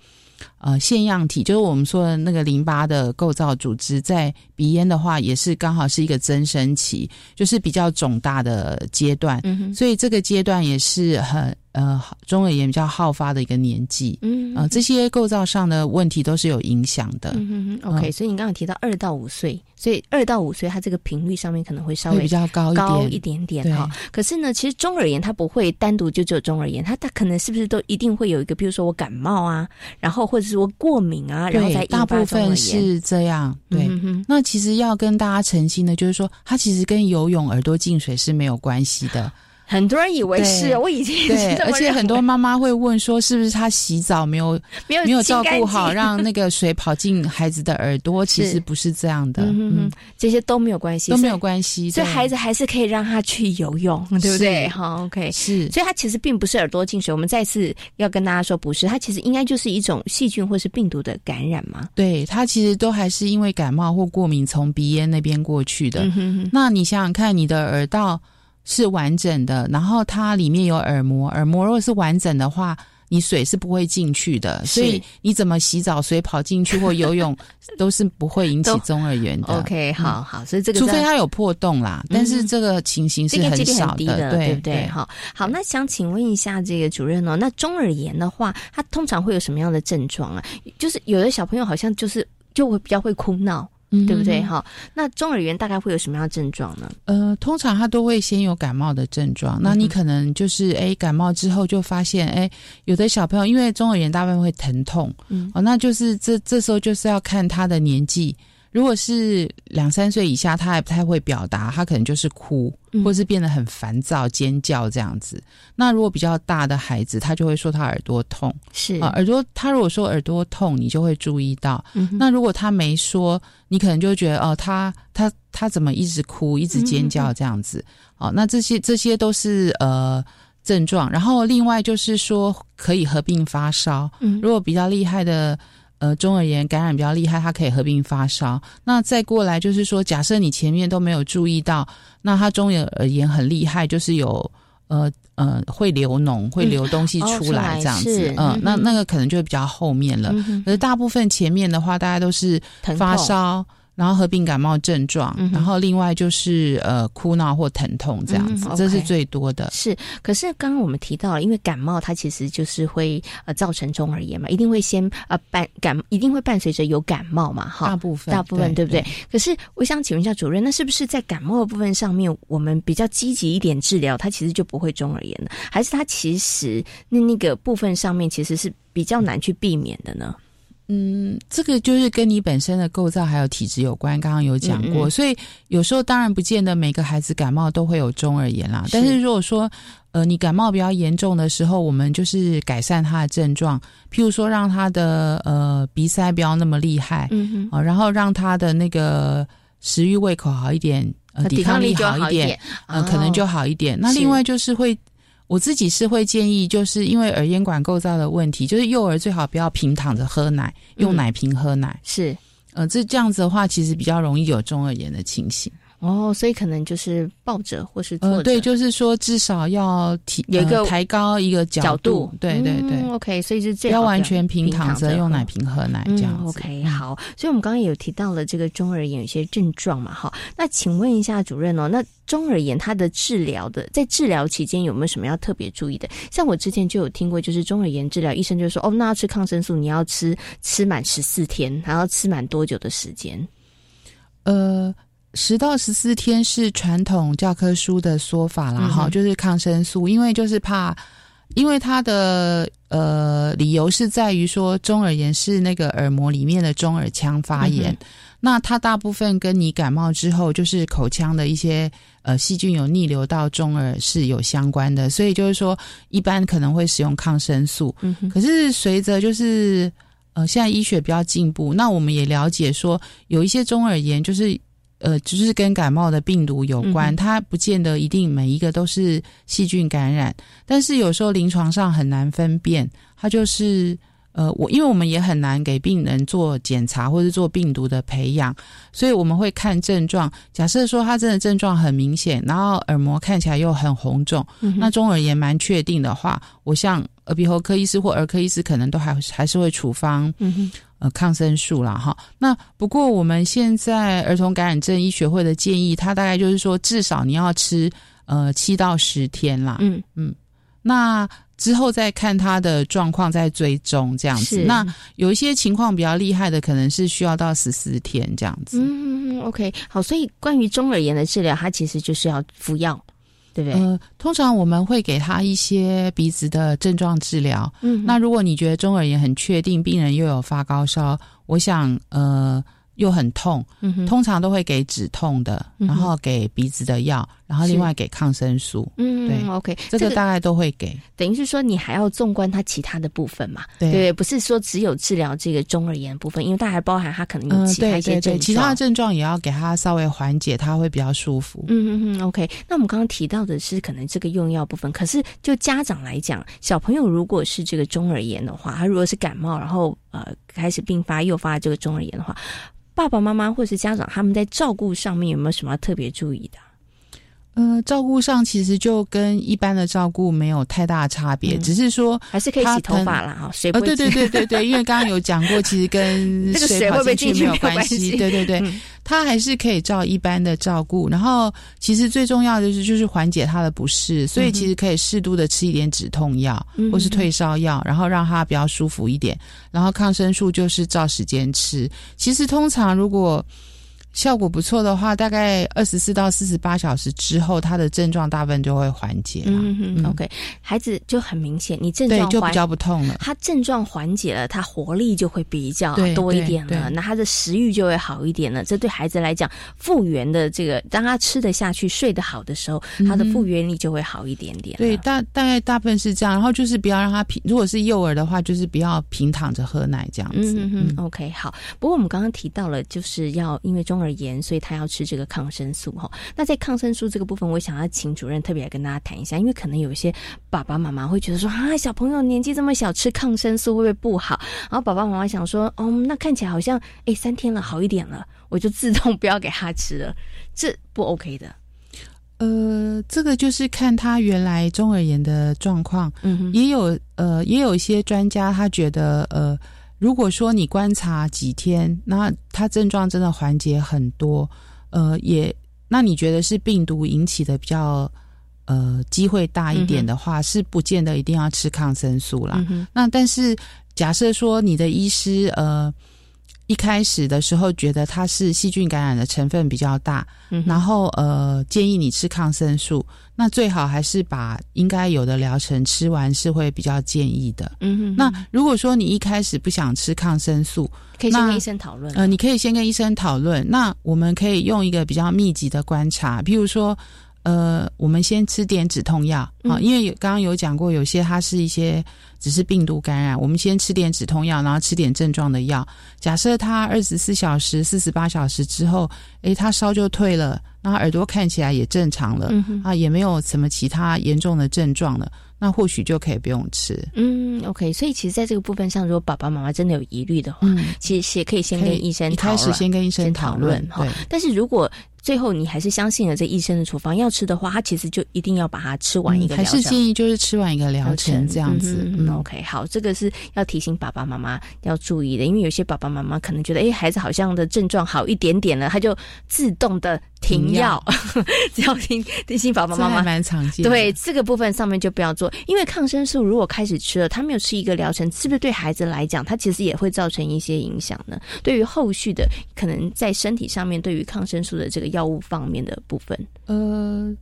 N: 呃腺样体，就是我们说的那个淋巴的构造组织，在鼻咽的话也是刚好是一个增生期，就是比较肿大的阶段，所以这个阶段也是很。呃，中耳炎比较好发的一个年纪，嗯，呃，这些构造上的问题都是有影响的。
D: 嗯 OK，所以你刚刚提到二到五岁，所以二到五岁它这个频率上面可能会稍微
N: 比较高
D: 高一点点哈。可是呢，其实中耳炎它不会单独就只有中耳炎，它它可能是不是都一定会有一个，比如说我感冒啊，然后或者是我过敏啊，然后才
N: 大部分是这样。对，那其实要跟大家澄清的，就是说它其实跟游泳耳朵进水是没有关系的。
D: 很多人以为是，我已经
N: 对，而且很多妈妈会问说，是不是她洗澡没有
D: 没有
N: 没有照顾好，让那个水跑进孩子的耳朵？其实不是这样的，嗯，
D: 这些都没有关系，
N: 都没有关系，
D: 所以孩子还是可以让他去游泳，对不对？好，OK，
N: 是，
D: 所以他其实并不是耳朵进水。我们再次要跟大家说，不是，它其实应该就是一种细菌或是病毒的感染嘛。
N: 对，它其实都还是因为感冒或过敏从鼻咽那边过去的。那你想想看，你的耳道。是完整的，然后它里面有耳膜，耳膜如果是完整的话，你水是不会进去的，所以你怎么洗澡水跑进去或游泳都是不会引起 中耳炎的。
D: OK，好好，所以这个
N: 除非它有破洞啦，但是这个情形是很少
D: 的，对不对？好，好，那想请问一下这个主任哦，那中耳炎的话，它通常会有什么样的症状啊？就是有的小朋友好像就是就会比较会哭闹。对不对？哈，那中耳炎大概会有什么样的症状呢？
N: 呃，通常他都会先有感冒的症状。那你可能就是哎，感冒之后就发现哎，有的小朋友因为中耳炎大部分会疼痛，嗯，哦，那就是这这时候就是要看他的年纪。如果是两三岁以下，他还不太会表达，他可能就是哭，或是变得很烦躁、尖叫这样子。那如果比较大的孩子，他就会说他耳朵痛，
D: 是
N: 啊，耳朵他如果说耳朵痛，你就会注意到。那如果他没说，你可能就觉得哦，他他他怎么一直哭、一直尖叫这样子？哦，那这些这些都是呃症状。然后另外就是说可以合并发烧，如果比较厉害的。呃，中耳炎感染比较厉害，它可以合并发烧。那再过来就是说，假设你前面都没有注意到，那它中耳炎很厉害，就是有呃呃会流脓，会流东西出来这样子。嗯，那那个可能就比较后面了。可是大部分前面的话，大家都是发烧。然后合并感冒症状，然后另外就是呃哭闹或疼痛这样子，这是最多的。
D: 是，可是刚刚我们提到了，因为感冒它其实就是会呃造成中耳炎嘛，一定会先呃伴感，一定会伴随着有感冒嘛，哈，
N: 大部分
D: 大部分对不对？可是我想请问一下主任，那是不是在感冒的部分上面，我们比较积极一点治疗，它其实就不会中耳炎了？还是它其实那那个部分上面其实是比较难去避免的呢？
N: 嗯，这个就是跟你本身的构造还有体质有关。刚刚有讲过，所以有时候当然不见得每个孩子感冒都会有中耳炎啦。但是如果说，呃，你感冒比较严重的时候，我们就是改善他的症状，譬如说让他的呃鼻塞不要那么厉害，嗯啊，然后让他的那个食欲胃口好一点，呃，抵抗力好一点，呃，可能就好一点。那另外就是会。我自己是会建议，就是因为耳咽管构造的问题，就是幼儿最好不要平躺着喝奶，用奶瓶喝奶。
D: 是，
N: 呃，这这样子的话，其实比较容易有中耳炎的情形。
D: 哦，所以可能就是抱着或是坐着，
N: 对，就是说至少要提
D: 有一个
N: 抬高一个角度，对对对
D: ，OK，所以是这
N: 样，要完全平躺着用奶瓶喝奶这样
D: OK，好，所以我们刚刚有提到了这个中耳炎有些症状嘛，哈，那请问一下主任哦，那中耳炎它的治疗的在治疗期间有没有什么要特别注意的？像我之前就有听过，就是中耳炎治疗医生就说，哦，那要吃抗生素，你要吃吃满十四天，还要吃满多久的时间？
N: 呃。十到十四天是传统教科书的说法啦，哈，就是抗生素，因为就是怕，因为它的呃理由是在于说中耳炎是那个耳膜里面的中耳腔发炎，那它大部分跟你感冒之后就是口腔的一些呃细菌有逆流到中耳是有相关的，所以就是说一般可能会使用抗生素，可是随着就是呃现在医学比较进步，那我们也了解说有一些中耳炎就是。呃，就是跟感冒的病毒有关，它不见得一定每一个都是细菌感染，但是有时候临床上很难分辨，它就是呃，我因为我们也很难给病人做检查或者做病毒的培养，所以我们会看症状。假设说他真的症状很明显，然后耳膜看起来又很红肿，那中耳炎蛮确定的话，我像耳鼻喉科医师或儿科医师可能都还还是会处方呃抗生素啦。哈。那不过我们现在儿童感染症医学会的建议，它大概就是说至少你要吃呃七到十天啦。嗯嗯，那。之后再看他的状况，再追踪这样子。那有一些情况比较厉害的，可能是需要到十四天这样子。
D: 嗯，OK，好。所以关于中耳炎的治疗，它其实就是要服药，对不对？
N: 呃，通常我们会给他一些鼻子的症状治疗。嗯，那如果你觉得中耳炎很确定，病人又有发高烧，我想呃。又很痛，通常都会给止痛的，然后给鼻子的药，然后另外给抗生素。嗯，对
D: ，OK，
N: 这个大概都会给。
D: 等于是说，你还要纵观它其他的部分嘛？对，不是说只有治疗这个中耳炎部分，因为它还包含它可能有其他一些症状，
N: 其他的症状也要给它稍微缓解，它会比较舒服。
D: 嗯嗯嗯，OK。那我们刚刚提到的是可能这个用药部分，可是就家长来讲，小朋友如果是这个中耳炎的话，他如果是感冒，然后呃开始并发诱发这个中耳炎的话。爸爸妈妈或是家长，他们在照顾上面有没有什么特别注意的？
N: 呃，照顾上其实就跟一般的照顾没有太大差别，只是说
D: 还是可以洗头发啦。哈。水呃，
N: 对对对对对，因为刚刚有讲过，其实跟 水
D: 会不会
N: 进去没有关系。对对对，他还是可以照一般的照顾。然后，其实最重要的是就是缓解他的不适，所以其实可以适度的吃一点止痛药或是退烧药，然后让他比较舒服一点。然后抗生素就是照时间吃。其实通常如果效果不错的话，大概二十四到四十八小时之后，他的症状大部分就会缓解了。
D: 嗯 OK，孩子就很明显，你症状
N: 就比较不痛了。
D: 他症状缓解了，他活力就会比较多一点了，那他的食欲就会好一点了。这对孩子来讲，复原的这个，当他吃得下去、睡得好的时候，他的复原力就会好一点点。
N: 对，大大概大部分是这样。然后就是不要让他平，如果是幼儿的话，就是不要平躺着喝奶这样子。
D: 嗯 OK，好。不过我们刚刚提到了，就是要因为中。耳炎，所以他要吃这个抗生素哈。那在抗生素这个部分，我想要请主任特别来跟大家谈一下，因为可能有一些爸爸妈妈会觉得说啊，小朋友年纪这么小，吃抗生素会不会不好？然后爸爸妈妈想说，哦，那看起来好像哎三天了好一点了，我就自动 不要给他吃了，这不 OK 的。
N: 呃，这个就是看他原来中耳炎的状况，嗯，也有呃，也有一些专家他觉得呃。如果说你观察几天，那它症状真的缓解很多，呃，也那你觉得是病毒引起的比较呃机会大一点的话，是不见得一定要吃抗生素啦。那但是假设说你的医师呃。一开始的时候觉得它是细菌感染的成分比较大，然后呃建议你吃抗生素，那最好还是把应该有的疗程吃完是会比较建议的。嗯哼。那如果说你一开始不想吃抗生素，
D: 可以先跟医生讨论。
N: 呃，你可以先跟医生讨论。那我们可以用一个比较密集的观察，譬如说。呃，我们先吃点止痛药啊，因为有刚刚有讲过，有些它是一些只是病毒感染，我们先吃点止痛药，然后吃点症状的药。假设他二十四小时、四十八小时之后，诶，他烧就退了，然后耳朵看起来也正常了，啊，也没有什么其他严重的症状了。那或许就可以不用吃。
D: 嗯，OK。所以其实，在这个部分上，如果爸爸妈妈真的有疑虑的话，其实也可以先跟医生
N: 一开始先跟医生讨论
D: 哈。但是如果最后你还是相信了这医生的处方要吃的话，他其实就一定要把它吃完一个疗程。
N: 还是建议就是吃完一个疗程这样子。
D: 嗯，OK。好，这个是要提醒爸爸妈妈要注意的，因为有些爸爸妈妈可能觉得，哎，孩子好像的症状好一点点了，他就自动的。停药，只要听提醒爸爸妈妈，
N: 蛮常见。
D: 对这个部分上面就不要做，因为抗生素如果开始吃了，他没有吃一个疗程，是不是对孩子来讲，他其实也会造成一些影响呢？对于后续的可能在身体上面，对于抗生素的这个药物方面的部分，
N: 呃，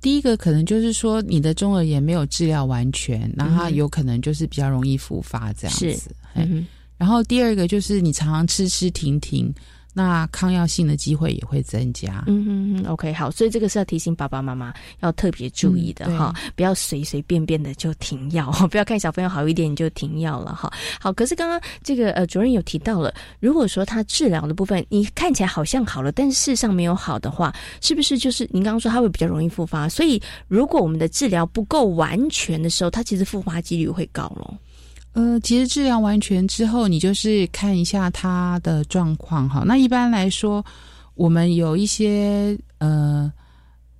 N: 第一个可能就是说你的中耳炎没有治疗完全，那它有可能就是比较容易复发这样子。嗯，然后第二个就是你常常吃吃停停。那抗药性的机会也会增加。
D: 嗯嗯嗯，OK，好，所以这个是要提醒爸爸妈妈要特别注意的哈，不要随随便便的就停药，不要看小朋友好一点你就停药了哈。好，可是刚刚这个呃主任有提到了，如果说他治疗的部分你看起来好像好了，但是事实上没有好的话，是不是就是您刚刚说他会比较容易复发？所以如果我们的治疗不够完全的时候，他其实复发几率会高咯。
N: 呃，其实治疗完全之后，你就是看一下他的状况哈。那一般来说，我们有一些呃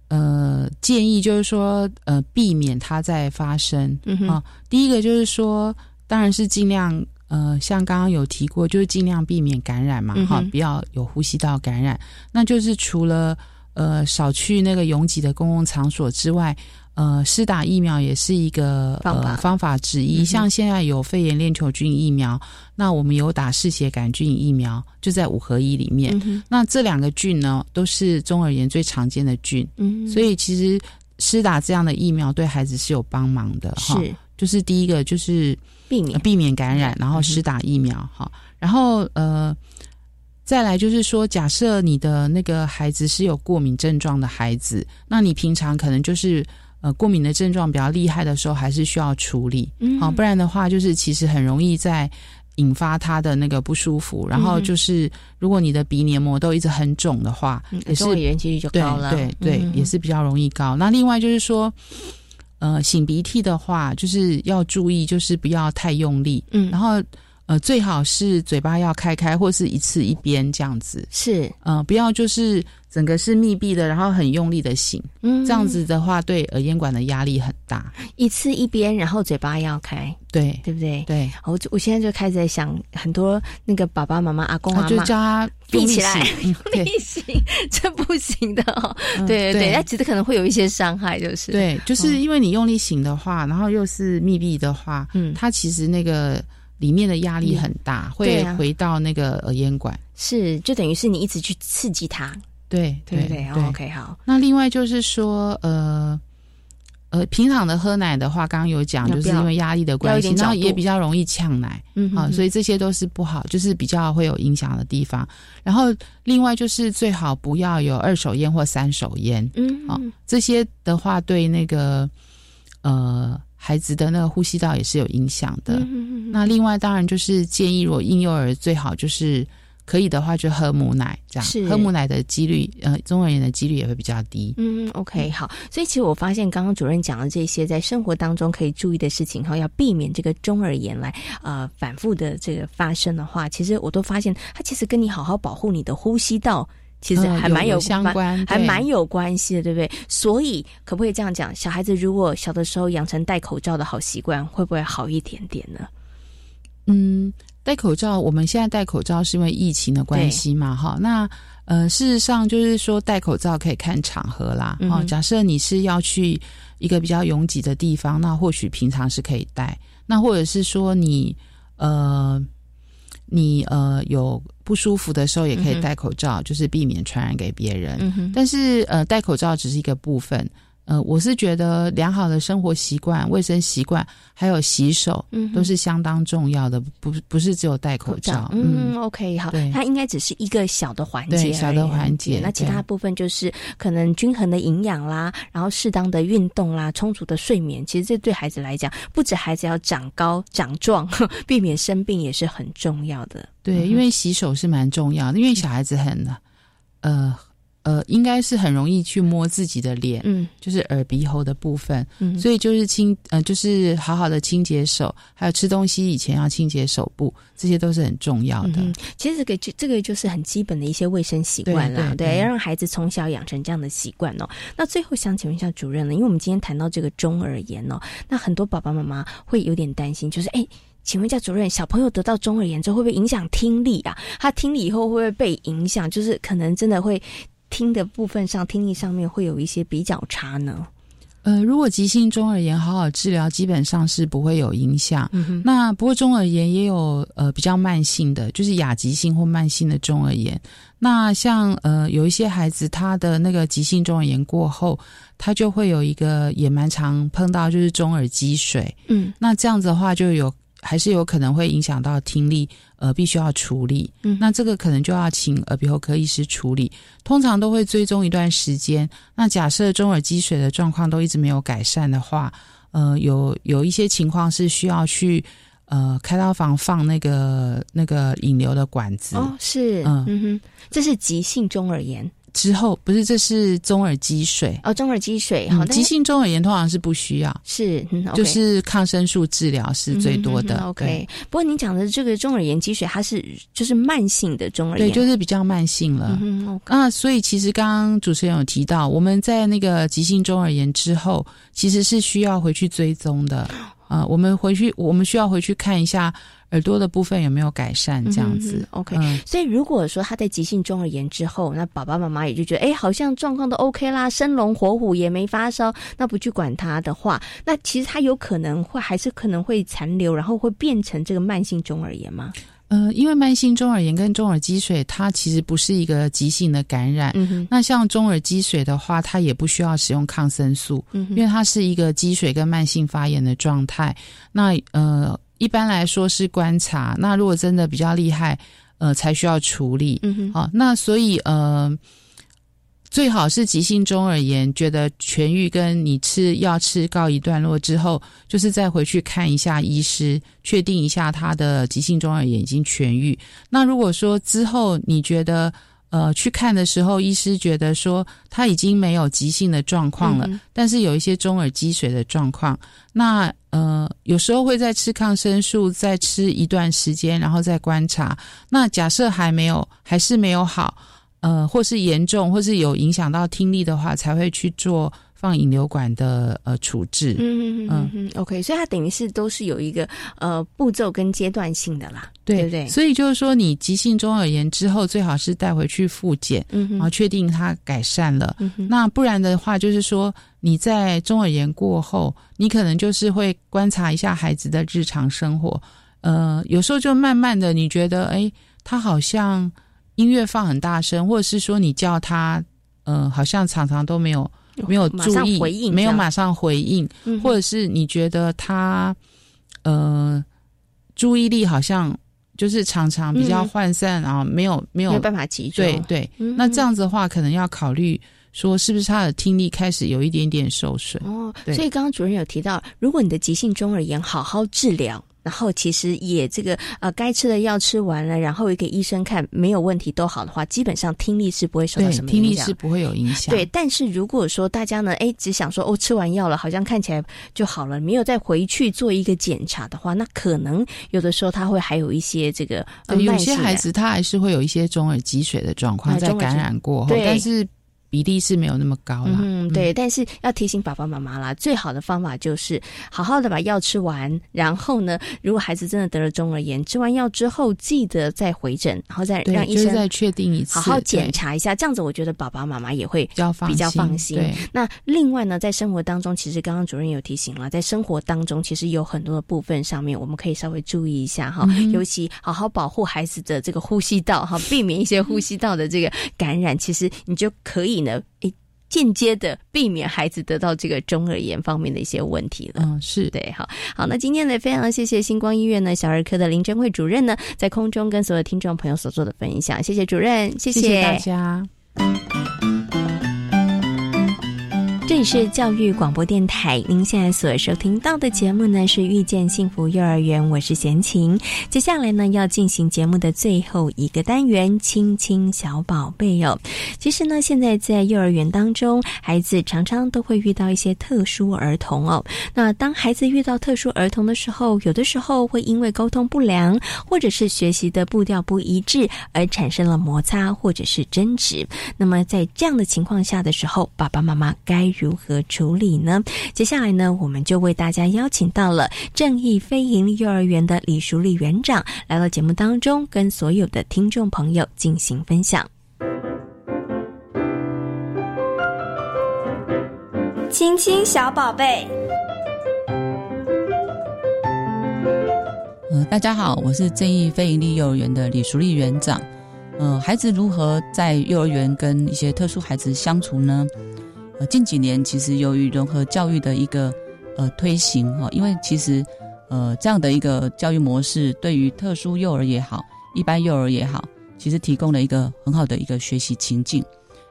N: 呃建议，就是说呃避免它再发生啊。第一个就是说，当然是尽量呃，像刚刚有提过，就是尽量避免感染嘛，哈，不要有呼吸道感染。那就是除了呃少去那个拥挤的公共场所之外。呃，施打疫苗也是一个方法方法之一。像现在有肺炎链球菌疫苗，那我们有打嗜血杆菌疫苗，就在五合一里面。那这两个菌呢，都是中耳炎最常见的菌。嗯，所以其实施打这样的疫苗对孩子是有帮忙的。哈，就是第一个就是
D: 避免
N: 避免感染，然后施打疫苗。哈，然后呃，再来就是说，假设你的那个孩子是有过敏症状的孩子，那你平常可能就是。呃，过敏的症状比较厉害的时候，还是需要处理，好，不然的话，就是其实很容易在引发他的那个不舒服。然后就是，如果你的鼻黏膜都一直很肿的话，也是
D: 炎几率就高了，
N: 对对，也是比较容易高。那另外就是说，呃，擤鼻涕的话，就是要注意，就是不要太用力，嗯，然后。呃，最好是嘴巴要开开，或是一次一边这样子。
D: 是，
N: 呃，不要就是整个是密闭的，然后很用力的醒。嗯，这样子的话，对耳咽管的压力很大。
D: 一次一边，然后嘴巴要开，
N: 对，
D: 对不对？
N: 对。
D: 我我现在就开始在想，很多那个爸爸妈妈、阿公阿妈，
N: 就叫他
D: 闭起来，用力醒，这不行的。对对对，那其实可能会有一些伤害，就是。
N: 对，就是因为你用力醒的话，然后又是密闭的话，嗯，它其实那个。里面的压力很大，会回到那个耳咽管，
D: 是就等于是你一直去刺激它，
N: 对
D: 对对，OK 好。
N: 那另外就是说，呃呃，平常的喝奶的话，刚刚有讲，就是因为压力的关系，然后也比较容易呛奶，嗯啊，所以这些都是不好，就是比较会有影响的地方。然后另外就是最好不要有二手烟或三手烟，嗯啊，这些的话对那个呃。孩子的那个呼吸道也是有影响的。那另外当然就是建议，如果婴幼儿最好就是可以的话，就喝母奶，这样喝母奶的几率，呃，中耳炎的几率也会比较低。
D: 嗯，OK，好。所以其实我发现，刚刚主任讲的这些，在生活当中可以注意的事情，哈，要避免这个中耳炎来呃反复的这个发生的话，其实我都发现，它其实跟你好好保护你的呼吸道。其实还蛮
N: 有相关，
D: 还蛮有关系的，对不对？所以可不可以这样讲？小孩子如果小的时候养成戴口罩的好习惯，会不会好一点点呢？
N: 嗯，戴口罩，我们现在戴口罩是因为疫情的关系嘛？哈，那呃，事实上就是说戴口罩可以看场合啦。哦，假设你是要去一个比较拥挤的地方，那或许平常是可以戴。那或者是说你呃。你呃有不舒服的时候也可以戴口罩，就是避免传染给别人。但是呃戴口罩只是一个部分。呃，我是觉得良好的生活习惯、卫生习惯，还有洗手，嗯，都是相当重要的。不，不是只有戴口罩。
D: 嗯，OK，好，它应该只是一个小的环节，
N: 小的环节。
D: 那其他部分就是可能均衡的营养啦，然后适当的运动啦，充足的睡眠。其实这对孩子来讲，不止孩子要长高长壮，避免生病也是很重要的。
N: 对，因为洗手是蛮重要的，因为小孩子很呃。呃，应该是很容易去摸自己的脸，嗯，就是耳鼻喉的部分，嗯，所以就是清，呃，就是好好的清洁手，还有吃东西以前要清洁手部，这些都是很重要的。
D: 其实这个就这个就是很基本的一些卫生习惯啦，对，要让孩子从小养成这样的习惯哦。那最后想请问一下主任呢，因为我们今天谈到这个中耳炎哦，那很多爸爸妈妈会有点担心，就是哎，请问一下主任，小朋友得到中耳炎之后会不会影响听力啊？他听力以后会不会被影响？就是可能真的会。听的部分上，听力上面会有一些比较差呢。
N: 呃，如果急性中耳炎好好治疗，基本上是不会有影响。那不过中耳炎也有呃比较慢性的，就是亚急性或慢性的中耳炎。那像呃有一些孩子，他的那个急性中耳炎过后，他就会有一个也蛮常碰到，就是中耳积水。嗯，那这样子的话就有。还是有可能会影响到听力，呃，必须要处理。嗯，那这个可能就要请耳鼻喉科医师处理。通常都会追踪一段时间。那假设中耳积水的状况都一直没有改善的话，呃，有有一些情况是需要去呃开刀房放那个那个引流的管子。
D: 哦，是，嗯哼，这是急性中耳炎。
N: 之后不是，这是中耳积水
D: 哦，中耳积水。
N: 好，急性中耳炎通常是不需要，
D: 是
N: 就是抗生素治疗是最多的。
D: OK，不过您讲的这个中耳炎积水，它是就是慢性的中耳炎，
N: 对，就是比较慢性了。嗯啊，所以其实刚刚主持人有提到，我们在那个急性中耳炎之后，其实是需要回去追踪的。啊，我们回去，我们需要回去看一下耳朵的部分有没有改善，这样子。
D: OK，所以如果说他在急性中耳炎之后，那爸爸妈妈也就觉得，哎，好像状况都 OK 啦，生龙活虎也没发烧，那不去管他的话，那其实他有可能会还是可能会残留，然后会变成这个慢性中耳炎吗？
N: 呃，因为慢性中耳炎跟中耳积水，它其实不是一个急性的感染。嗯那像中耳积水的话，它也不需要使用抗生素，嗯，因为它是一个积水跟慢性发炎的状态。那呃，一般来说是观察。那如果真的比较厉害，呃，才需要处理。嗯哼。好，那所以呃。最好是急性中耳炎，觉得痊愈，跟你吃药吃告一段落之后，就是再回去看一下医师，确定一下他的急性中耳炎已经痊愈。那如果说之后你觉得呃去看的时候，医师觉得说他已经没有急性的状况了，但是有一些中耳积水的状况，那呃有时候会再吃抗生素，再吃一段时间，然后再观察。那假设还没有，还是没有好。呃，或是严重，或是有影响到听力的话，才会去做放引流管的呃处置。
D: 嗯嗯嗯 OK，所以它等于是都是有一个呃步骤跟阶段性的啦，对不对？
N: 所以就是说，你急性中耳炎之后，最好是带回去复检，然后确定它改善了。那不然的话，就是说你在中耳炎过后，你可能就是会观察一下孩子的日常生活。呃，有时候就慢慢的，你觉得哎，他好像。音乐放很大声，或者是说你叫他，嗯，好像常常都没有没有注意，没有马上回应，或者是你觉得他，呃，注意力好像就是常常比较涣散啊，没有没有
D: 办法集中。
N: 对对，那这样子的话，可能要考虑说，是不是他的听力开始有一点点受损
D: 哦。所以刚刚主任有提到，如果你的急性中耳炎好好治疗。然后其实也这个呃，该吃的药吃完了，然后也给医生看没有问题都好的话，基本上听力是不会受到什么
N: 影响，听力是不会有影响。
D: 对，但是如果说大家呢，哎，只想说哦，吃完药了，好像看起来就好了，没有再回去做一个检查的话，那可能有的时候他会还有一些这个，
N: 有些孩子他还是会有一些中耳积水的状况在感染过后，但是。比例是没有那么高了，
D: 嗯，对，但是要提醒爸爸妈妈啦，最好的方法就是好好的把药吃完，然后呢，如果孩子真的得了中耳炎，吃完药之后记得再回诊，然后再让医生
N: 再确定一次，
D: 好好检查一下，这样子我觉得爸爸妈妈也会比
N: 较
D: 比较放心。那另外呢，在生活当中，其实刚刚主任有提醒了，在生活当中其实有很多的部分上面，我们可以稍微注意一下哈，尤其好好保护孩子的这个呼吸道哈，避免一些呼吸道的这个感染，其实你就可以。呢，诶，间接的避免孩子得到这个中耳炎方面的一些问题了。
N: 嗯，是
D: 对，好，好，那今天呢，非常谢谢星光医院呢小儿科的林珍慧主任呢，在空中跟所有听众朋友所做的分享，谢谢主任，谢
N: 谢大家。
D: 这里是教育广播电台，您现在所收听到的节目呢是遇见幸福幼儿园，我是贤琴。接下来呢要进行节目的最后一个单元，亲亲小宝贝哦。其实呢，现在在幼儿园当中，孩子常常都会遇到一些特殊儿童哦。那当孩子遇到特殊儿童的时候，有的时候会因为沟通不良，或者是学习的步调不一致，而产生了摩擦或者是争执。那么在这样的情况下的时候，爸爸妈妈该如何处理呢？接下来呢，我们就为大家邀请到了正义非营利幼儿园的李淑丽园长来到节目当中，跟所有的听众朋友进行分享。
B: 亲亲小宝贝，
O: 呃，大家好，我是正义非营利幼儿园的李淑丽园长。呃，孩子如何在幼儿园跟一些特殊孩子相处呢？近几年其实由于融合教育的一个呃推行哈，因为其实呃这样的一个教育模式，对于特殊幼儿也好，一般幼儿也好，其实提供了一个很好的一个学习情境，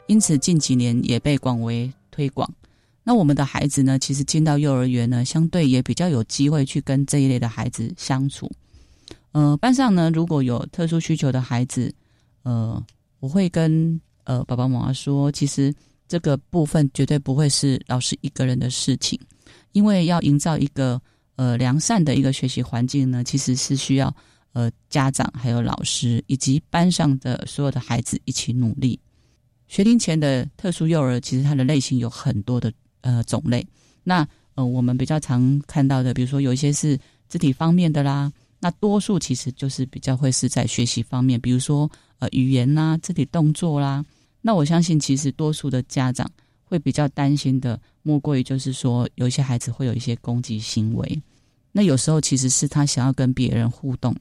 O: 因此近几年也被广为推广。那我们的孩子呢，其实进到幼儿园呢，相对也比较有机会去跟这一类的孩子相处。呃，班上呢如果有特殊需求的孩子，呃，我会跟呃爸爸妈妈说，其实这个部分绝对不会是老师一个人的事情，因为要营造一个呃良善的一个学习环境呢，其实是需要呃家长还有老师以及班上的所有的孩子一起努力。学龄前的特殊幼儿，其实它的类型有很多的呃种类。那呃，我们比较常看到的，比如说有一些是肢体方面的啦，那多数其实就是比较会是在学习方面，比如说呃语言啦、肢体动作啦。那我相信，其实多数的家长会比较担心的，莫过于就是说，有一些孩子会有一些攻击行为。那有时候其实是他想要跟别人互动，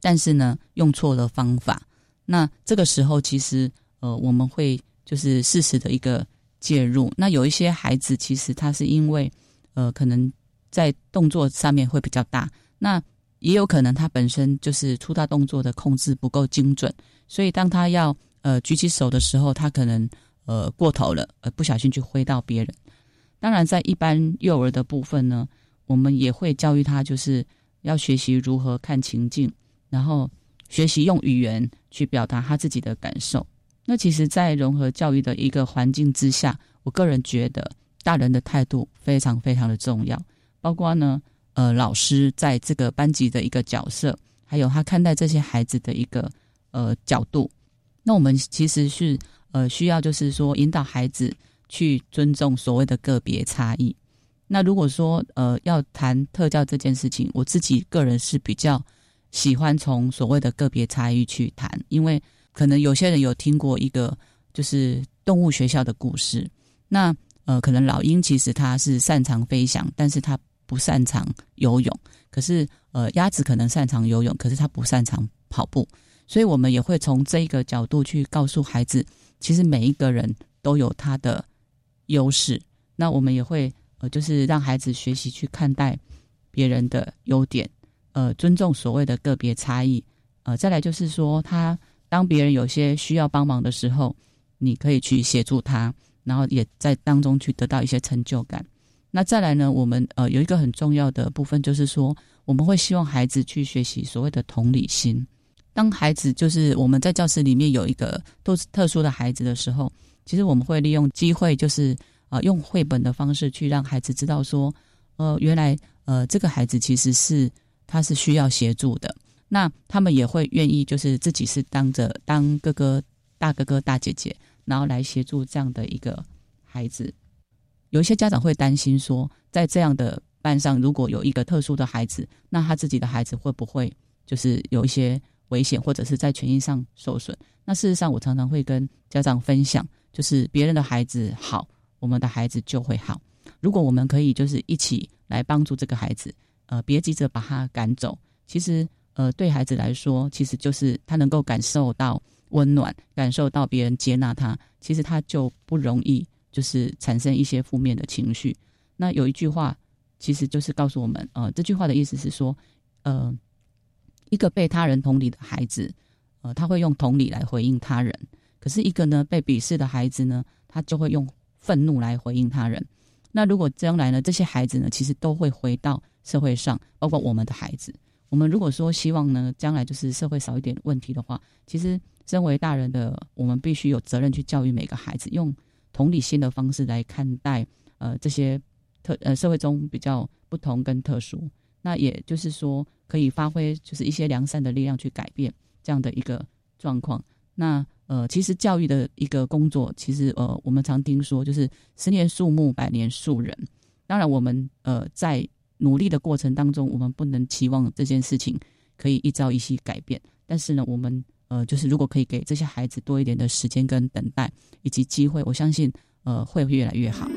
O: 但是呢，用错了方法。那这个时候，其实呃，我们会就是适时的一个介入。那有一些孩子，其实他是因为呃，可能在动作上面会比较大，那也有可能他本身就是粗大动作的控制不够精准，所以当他要呃举起手的时候，他可能呃过头了，呃不小心去挥到别人。当然，在一般幼儿的部分呢，我们也会教育他，就是要学习如何看情境，然后学习用语言去表达他自己的感受。那其实，在融合教育的一个环境之下，我个人觉得。大人的态度非常非常的重要，包括呢，呃，老师在这个班级的一个角色，还有他看待这些孩子的一个呃角度。那我们其实是呃需要就是说引导孩子去尊重所谓的个别差异。那如果说呃要谈特教这件事情，我自己个人是比较喜欢从所谓的个别差异去谈，因为可能有些人有听过一个就是动物学校的故事，那。呃，可能老鹰其实它是擅长飞翔，但是它不擅长游泳。可是，呃，鸭子可能擅长游泳，可是它不擅长跑步。所以，我们也会从这个角度去告诉孩子，其实每一个人都有他的优势。那我们也会，呃，就是让孩子学习去看待别人的优点，呃，尊重所谓的个别差异。呃，再来就是说，他当别人有些需要帮忙的时候，你可以去协助他。然后也在当中去得到一些成就感。那再来呢？我们呃有一个很重要的部分，就是说我们会希望孩子去学习所谓的同理心。当孩子就是我们在教室里面有一个都是特殊的孩子的时候，其实我们会利用机会，就是啊用绘本的方式去让孩子知道说，呃原来呃这个孩子其实是他是需要协助的。那他们也会愿意就是自己是当着当哥哥大哥哥大姐姐。然后来协助这样的一个孩子，有一些家长会担心说，在这样的班上，如果有一个特殊的孩子，那他自己的孩子会不会就是有一些危险，或者是在权益上受损？那事实上，我常常会跟家长分享，就是别人的孩子好，我们的孩子就会好。如果我们可以就是一起来帮助这个孩子，呃，别急着把他赶走，其实呃，对孩子来说，其实就是他能够感受到。温暖，感受到别人接纳他，其实他就不容易就是产生一些负面的情绪。那有一句话，其实就是告诉我们，呃，这句话的意思是说，呃，一个被他人同理的孩子，呃，他会用同理来回应他人；可是一个呢，被鄙视的孩子呢，他就会用愤怒来回应他人。那如果将来呢，这些孩子呢，其实都会回到社会上，包括我们的孩子。我们如果说希望呢，将来就是社会少一点问题的话，其实。身为大人的我们，必须有责任去教育每个孩子，用同理心的方式来看待呃这些特呃社会中比较不同跟特殊。那也就是说，可以发挥就是一些良善的力量去改变这样的一个状况。那呃，其实教育的一个工作，其实呃，我们常听说就是十年树木，百年树人。当然，我们呃在努力的过程当中，我们不能期望这件事情可以一朝一夕改变。但是呢，我们呃，就是如果可以给这些孩子多一点的时间跟等待以及机会，我相信呃会越来越好。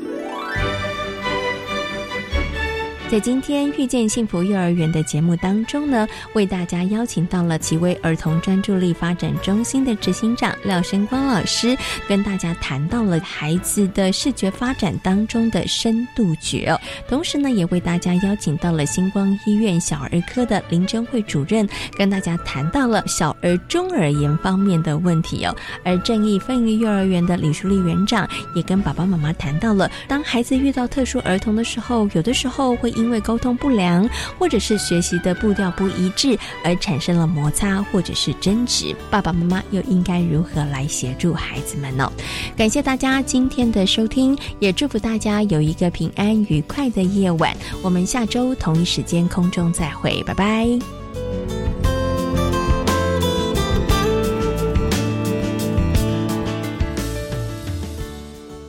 D: 在今天遇见幸福幼儿园的节目当中呢，为大家邀请到了奇威儿童专注力发展中心的执行长廖生光老师，跟大家谈到了孩子的视觉发展当中的深度觉。同时呢，也为大家邀请到了星光医院小儿科的林珍慧主任，跟大家谈到了小儿中耳炎方面的问题哦。而正义飞鱼幼儿园的李淑丽园长也跟爸爸妈妈谈到了，当孩子遇到特殊儿童的时候，有的时候会。因为沟通不良，或者是学习的步调不一致而产生了摩擦或者是争执，爸爸妈妈又应该如何来协助孩子们呢？感谢大家今天的收听，也祝福大家有一个平安愉快的夜晚。我们下周同一时间空中再会，拜拜。